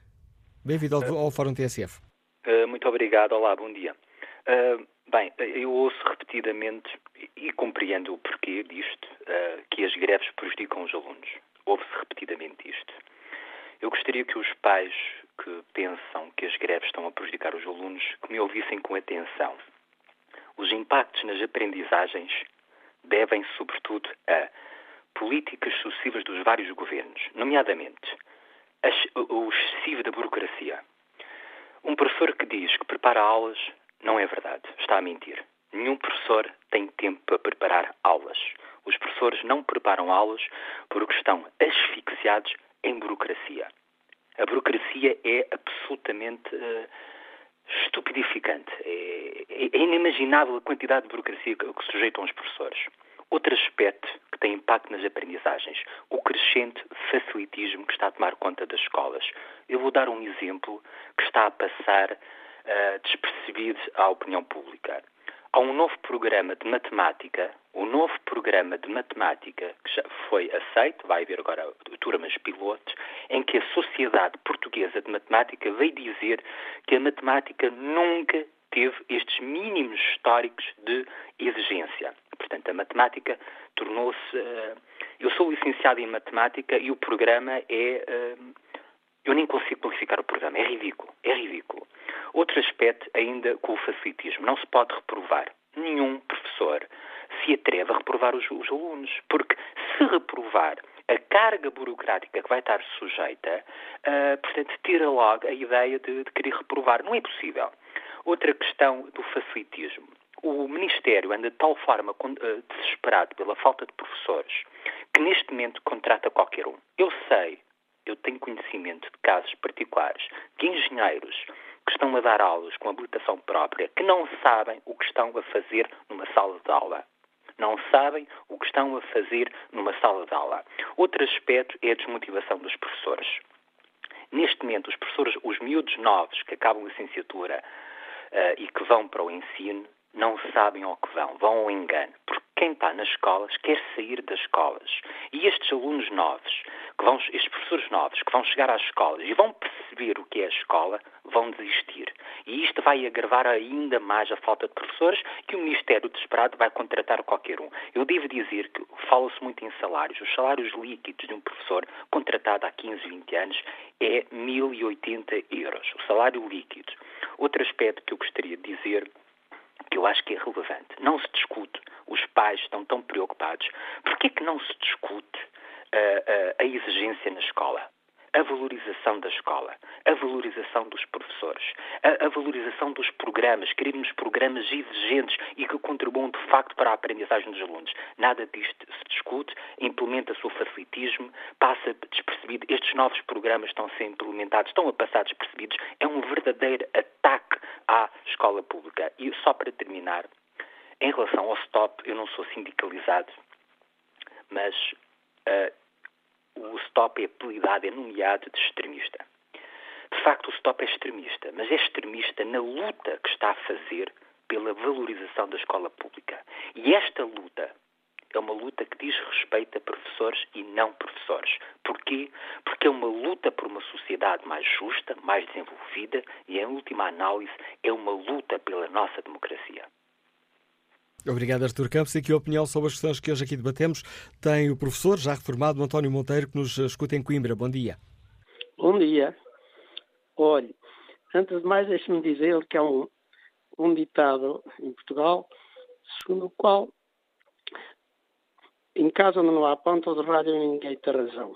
Bem-vindo ao, ao, Fórum TSF. Uh, muito obrigado. Olá, bom dia. Uh, bem, eu ouço repetidamente e compreendo o porquê disto, uh, que as greves prejudicam os alunos. Ouve-se repetidamente isto. Eu gostaria que os pais que pensam que as greves estão a prejudicar os alunos que me ouvissem com atenção. Os impactos nas aprendizagens devem, sobretudo, a políticas sucessivas dos vários governos, nomeadamente o excessivo da burocracia. Um professor que diz que prepara aulas não é verdade, está a mentir. Nenhum professor tem tempo para preparar aulas. Os professores não preparam aulas porque estão asfixiados em burocracia. A burocracia é absolutamente uh, estupidificante. É, é, inimaginável a quantidade de burocracia que, que sujeitam os professores. Outro aspecto que tem impacto nas aprendizagens, o crescente facilitismo que está a tomar conta das escolas. Eu vou dar um exemplo que está a passar uh, despercebido à opinião pública. Há um novo programa de matemática, o novo programa de matemática que já foi aceito, vai haver agora turmas pilotos, em que a Sociedade Portuguesa de Matemática veio dizer que a matemática nunca teve estes mínimos históricos de exigência. Portanto, a matemática tornou-se. Uh, eu sou licenciado em matemática e o programa é. Uh, eu nem consigo qualificar o programa, é ridículo, é ridículo. Outro aspecto, ainda com o facilitismo, não se pode reprovar. Nenhum professor se atreve a reprovar os, os alunos, porque se reprovar a carga burocrática que vai estar sujeita, uh, portanto, tira logo a ideia de, de querer reprovar. Não é possível. Outra questão do facilitismo. O Ministério anda de tal forma uh, desesperado pela falta de professores que neste momento contrata qualquer um. Eu sei, eu tenho conhecimento de casos particulares de engenheiros que estão a dar aulas com habilitação própria que não sabem o que estão a fazer numa sala de aula. Não sabem o que estão a fazer numa sala de aula. Outro aspecto é a desmotivação dos professores. Neste momento, os professores, os miúdos novos que acabam a licenciatura, uh, e que vão para o ensino não sabem ao que vão, vão ao engano. Quem está nas escolas quer sair das escolas. E estes alunos novos, que vão, estes professores novos, que vão chegar às escolas e vão perceber o que é a escola, vão desistir. E isto vai agravar ainda mais a falta de professores que o Ministério desesperado vai contratar qualquer um. Eu devo dizer que fala-se muito em salários. Os salários líquidos de um professor contratado há 15, 20 anos é 1.080 euros. O salário líquido. Outro aspecto que eu gostaria de dizer que eu acho que é relevante. Não se discute, os pais estão tão preocupados. Por que que não se discute uh, uh, a exigência na escola? A valorização da escola, a valorização dos professores, a, a, valorização dos programas, queremos programas exigentes e que contribuam de facto para a aprendizagem dos alunos. Nada disto se discute, implementa-se o facilitismo, passa despercebido. Estes novos programas estão a ser implementados, estão a passar despercebidos. É um verdadeiro ataque à escola pública. E só para terminar, em relação ao STOP, eu não sou sindicalizado, mas uh, o STOP é apelidado, é nomeado de extremista. De facto, o STOP é extremista, mas é extremista na luta que está a fazer pela valorização da escola pública. E esta luta é uma luta que diz respeito a professores e não professores. Porquê? Porque é uma luta por uma sociedade mais justa, mais desenvolvida e, em última análise, é uma luta pela nossa democracia. Obrigado, Artur Campos. E que opinião sobre as questões que hoje aqui debatemos tem o professor, já reformado, António Monteiro, que nos escuta em Coimbra. Bom dia. Bom dia. Olhe, antes de mais, deixe-me dizer que há um, um ditado em Portugal, segundo o qual em casa não há ponta de rádio ninguém tem razão.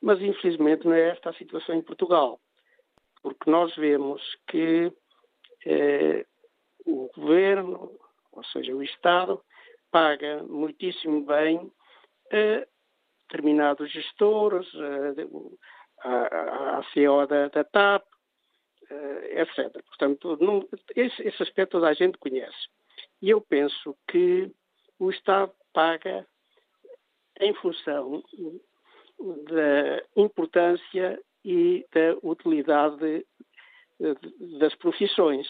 Mas infelizmente não é esta a situação em Portugal, porque nós vemos que eh, o governo, ou seja, o Estado, paga muitíssimo bem a determinados gestores, a, CEO da, da TAP, etc. Portanto, não, esse, esse aspecto toda a gente conhece. E eu penso que o Estado paga em função da importância e da utilidade das profissões.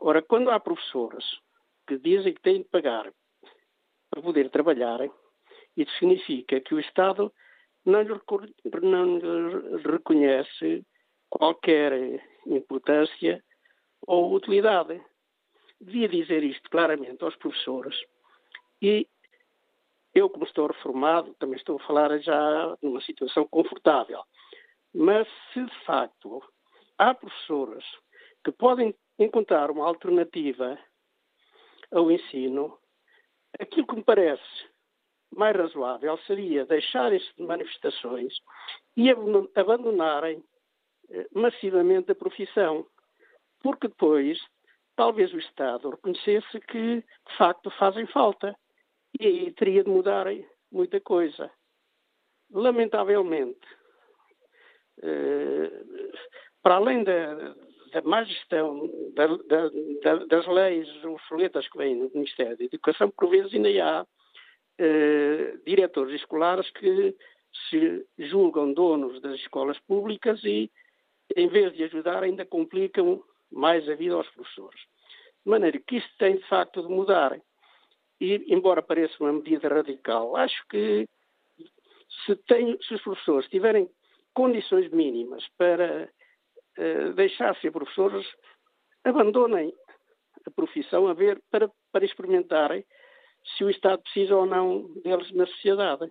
Ora, quando há professores que dizem que têm de pagar para poder trabalhar, isso significa que o Estado não lhe reconhece qualquer importância ou utilidade. Devia dizer isto claramente aos professores. E eu, como estou reformado, também estou a falar já numa situação confortável. Mas se de facto há professores que podem encontrar uma alternativa ao ensino, aquilo que me parece mais razoável seria deixar este manifestações e abandonarem eh, massivamente a profissão, porque depois talvez o Estado reconhecesse que de facto fazem falta e aí teria de mudar muita coisa. Lamentavelmente, eh, para além da, da má gestão da, da, das leis obsoletas que vêm do Ministério da Educação, por vezes ainda há eh, diretores escolares que se julgam donos das escolas públicas e, em vez de ajudar, ainda complicam mais a vida aos professores. De maneira que isto tem, de facto, de mudar. E, embora pareça uma medida radical, acho que se, tem, se os professores tiverem condições mínimas para uh, deixar professores, abandonem a profissão a ver para, para experimentarem se o Estado precisa ou não deles na sociedade.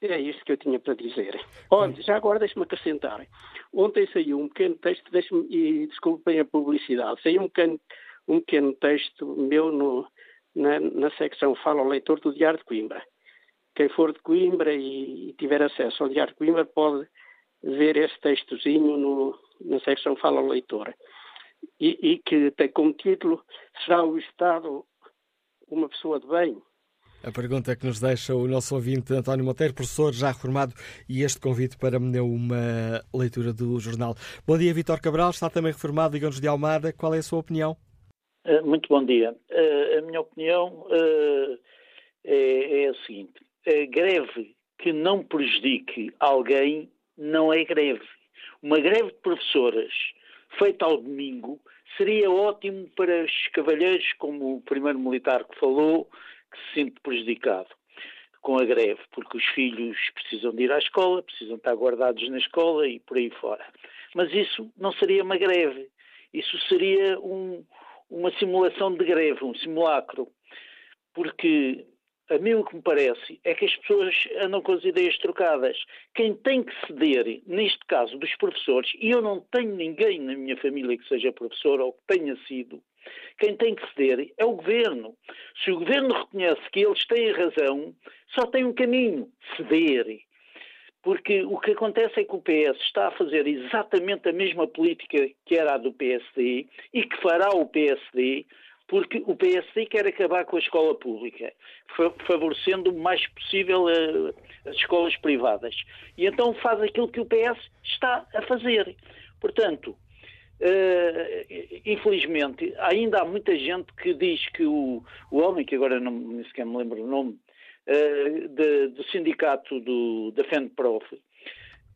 É isto que eu tinha para dizer. Olha, já agora deixe-me acrescentar. Ontem saiu um pequeno texto, e desculpem a publicidade, saiu um pequeno, um pequeno texto meu no, na, na secção Fala ao Leitor do Diário de Coimbra. Quem for de Coimbra e, e tiver acesso ao Diário de Coimbra pode ver esse textozinho no, na secção Fala ao Leitor. E, e, que tem como título Será o Estado uma pessoa de bem? A pergunta que nos deixa o nosso ouvinte António Monteiro, professor já reformado, e este convite para uma leitura do jornal. Bom dia, Vitor Cabral, está também reformado, digamos de Almada. Qual é a sua opinião? Eh, muito bom dia. Eh, a minha opinião eh, é, é a seguinte: a greve que não prejudique alguém não é greve. Uma greve de professoras feita ao domingo seria ótimo para os cavalheiros, como o primeiro militar que falou, que se sente prejudicado com a greve, porque os filhos precisam de ir à escola, precisam estar guardados na escola e por aí fora. Mas isso não seria uma greve, isso seria um, uma simulação de greve, um simulacro, porque a mim o que me parece é que as pessoas andam com as ideias trocadas. Quem tem que ceder, neste caso dos professores, e eu não tenho ninguém na minha família que seja professor ou que tenha sido, quem tem que ceder é o governo. Se o governo reconhece que eles têm razão, só tem um caminho: ceder. Porque o que acontece é que o PS está a fazer exatamente a mesma política que era a do PSD e que fará o PSD, porque o PSD quer acabar com a escola pública, favorecendo o mais possível as escolas privadas. E então faz aquilo que o PS está a fazer. Portanto, Uh, infelizmente, ainda há muita gente que diz que o, o homem, que agora não, nem sequer me lembro o nome, de, do sindicato do, da FENPROF,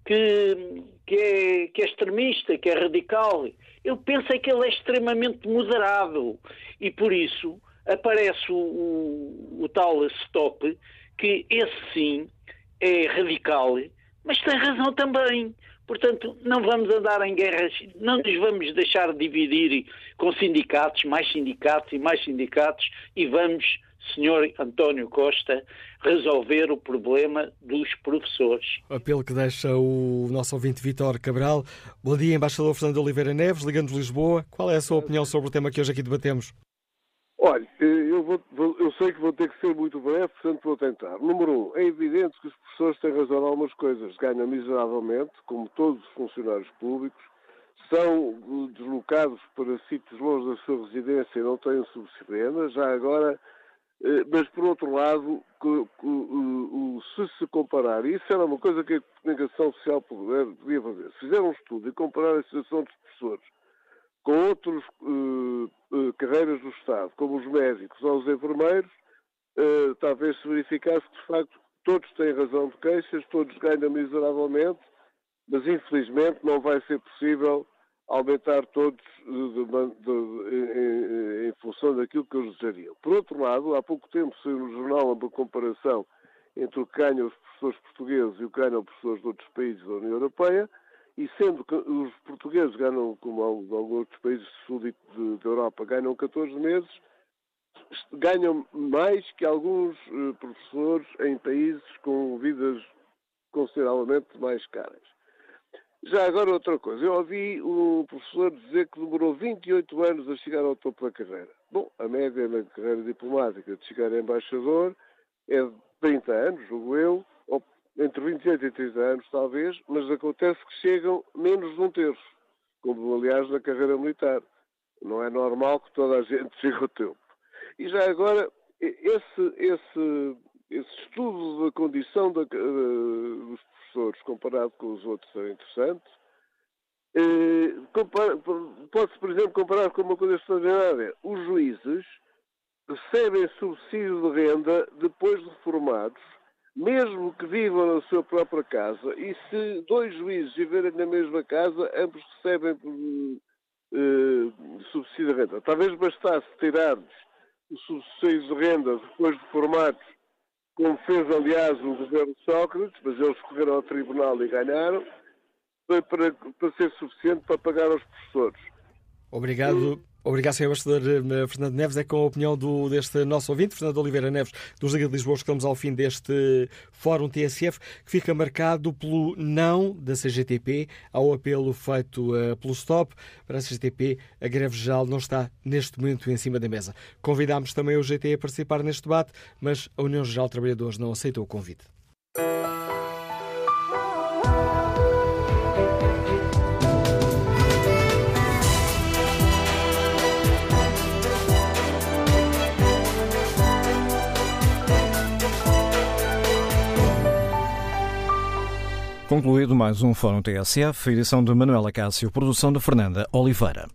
que, que, é, que é extremista, que é radical. Eu penso é que ele é extremamente moderado e por isso aparece o, o, o tal stop, que esse sim é radical, mas tem razão também. Portanto, não vamos andar em guerras, não nos vamos deixar dividir com sindicatos, mais sindicatos e mais sindicatos, e vamos, senhor António Costa, resolver o problema dos professores. Apelo que deixa o nosso ouvinte Vitor Cabral. Bom dia, embaixador Fernando Oliveira Neves, ligando de Lisboa. Qual é a sua opinião sobre o tema que hoje aqui debatemos? Olha, eu, vou, eu, sei que vou ter que ser muito breve, portanto vou tentar. Número um, é evidente que os professores têm razão em algumas coisas. Ganham miseravelmente, como todos os funcionários públicos, são deslocados para sítios longe da sua residência e não têm subsídio já agora, eh, mas por outro lado, se se comparar, e isso era uma coisa que a comunicação social podia fazer, se fizer um estudo e comparar a situação dos professores com outras uh, carreiras do Estado, como os médicos ou os enfermeiros, talvez se verificasse que, de facto, todos têm razão de queixas, todos ganham miseravelmente, mas infelizmente não vai ser possível aumentar todos de, de, de, em, função daquilo que eles desejariam. Por outro lado, há pouco tempo saiu no jornal uma comparação entre o que ganham os professores portugueses e o que ganham os professores de outros países da União Europeia, e sendo que os portugueses ganham, como alguns outros países do sul da Europa, ganham 14 meses, ganham mais que alguns uh, professores em países com vidas consideravelmente mais caras. Já agora outra coisa, eu ouvi um professor dizer que demorou 28 anos a chegar ao topo da carreira. Bom, a média na carreira diplomática de chegar a embaixador é de 30 anos, julgo eu, ou entre 28 e 30 anos, talvez, mas acontece que chegam menos de um terço, como aliás na carreira militar. Não é normal que toda a gente chegue ao tempo. E já agora, esse, esse, esse estudo da condição da, uh, dos professores comparado com os outros é interessante. Uh, Pode-se, por exemplo, comparar com uma coisa extraordinária. Os juízes recebem subsídio de renda depois de reformados mesmo que vivam na sua própria casa, e se dois juízes viverem na mesma casa, ambos recebem uh, subsídio de renda. Talvez bastasse tirar-lhes o subsídio de renda depois de formados, como fez, aliás, o governo Sócrates, mas eles correram ao tribunal e ganharam, para, para, para ser suficiente para pagar aos professores. Obrigado. Obrigado, Sr. Embaixador eh, Fernando Neves. É com a opinião do, deste nosso ouvinte, Fernando Oliveira Neves, dos Liga de Lisboa, que estamos ao fim deste Fórum TSF, que fica marcado pelo não da CGTP ao apelo feito uh, pelo Stop. Para a CGTP, a greve geral não está neste momento em cima da mesa. Convidámos também o GT a participar neste debate, mas a União Geral de Trabalhadores não aceitou o convite. Concluído mais um Fórum TSF, edição de Manuela Cássio, produção de Fernanda Oliveira.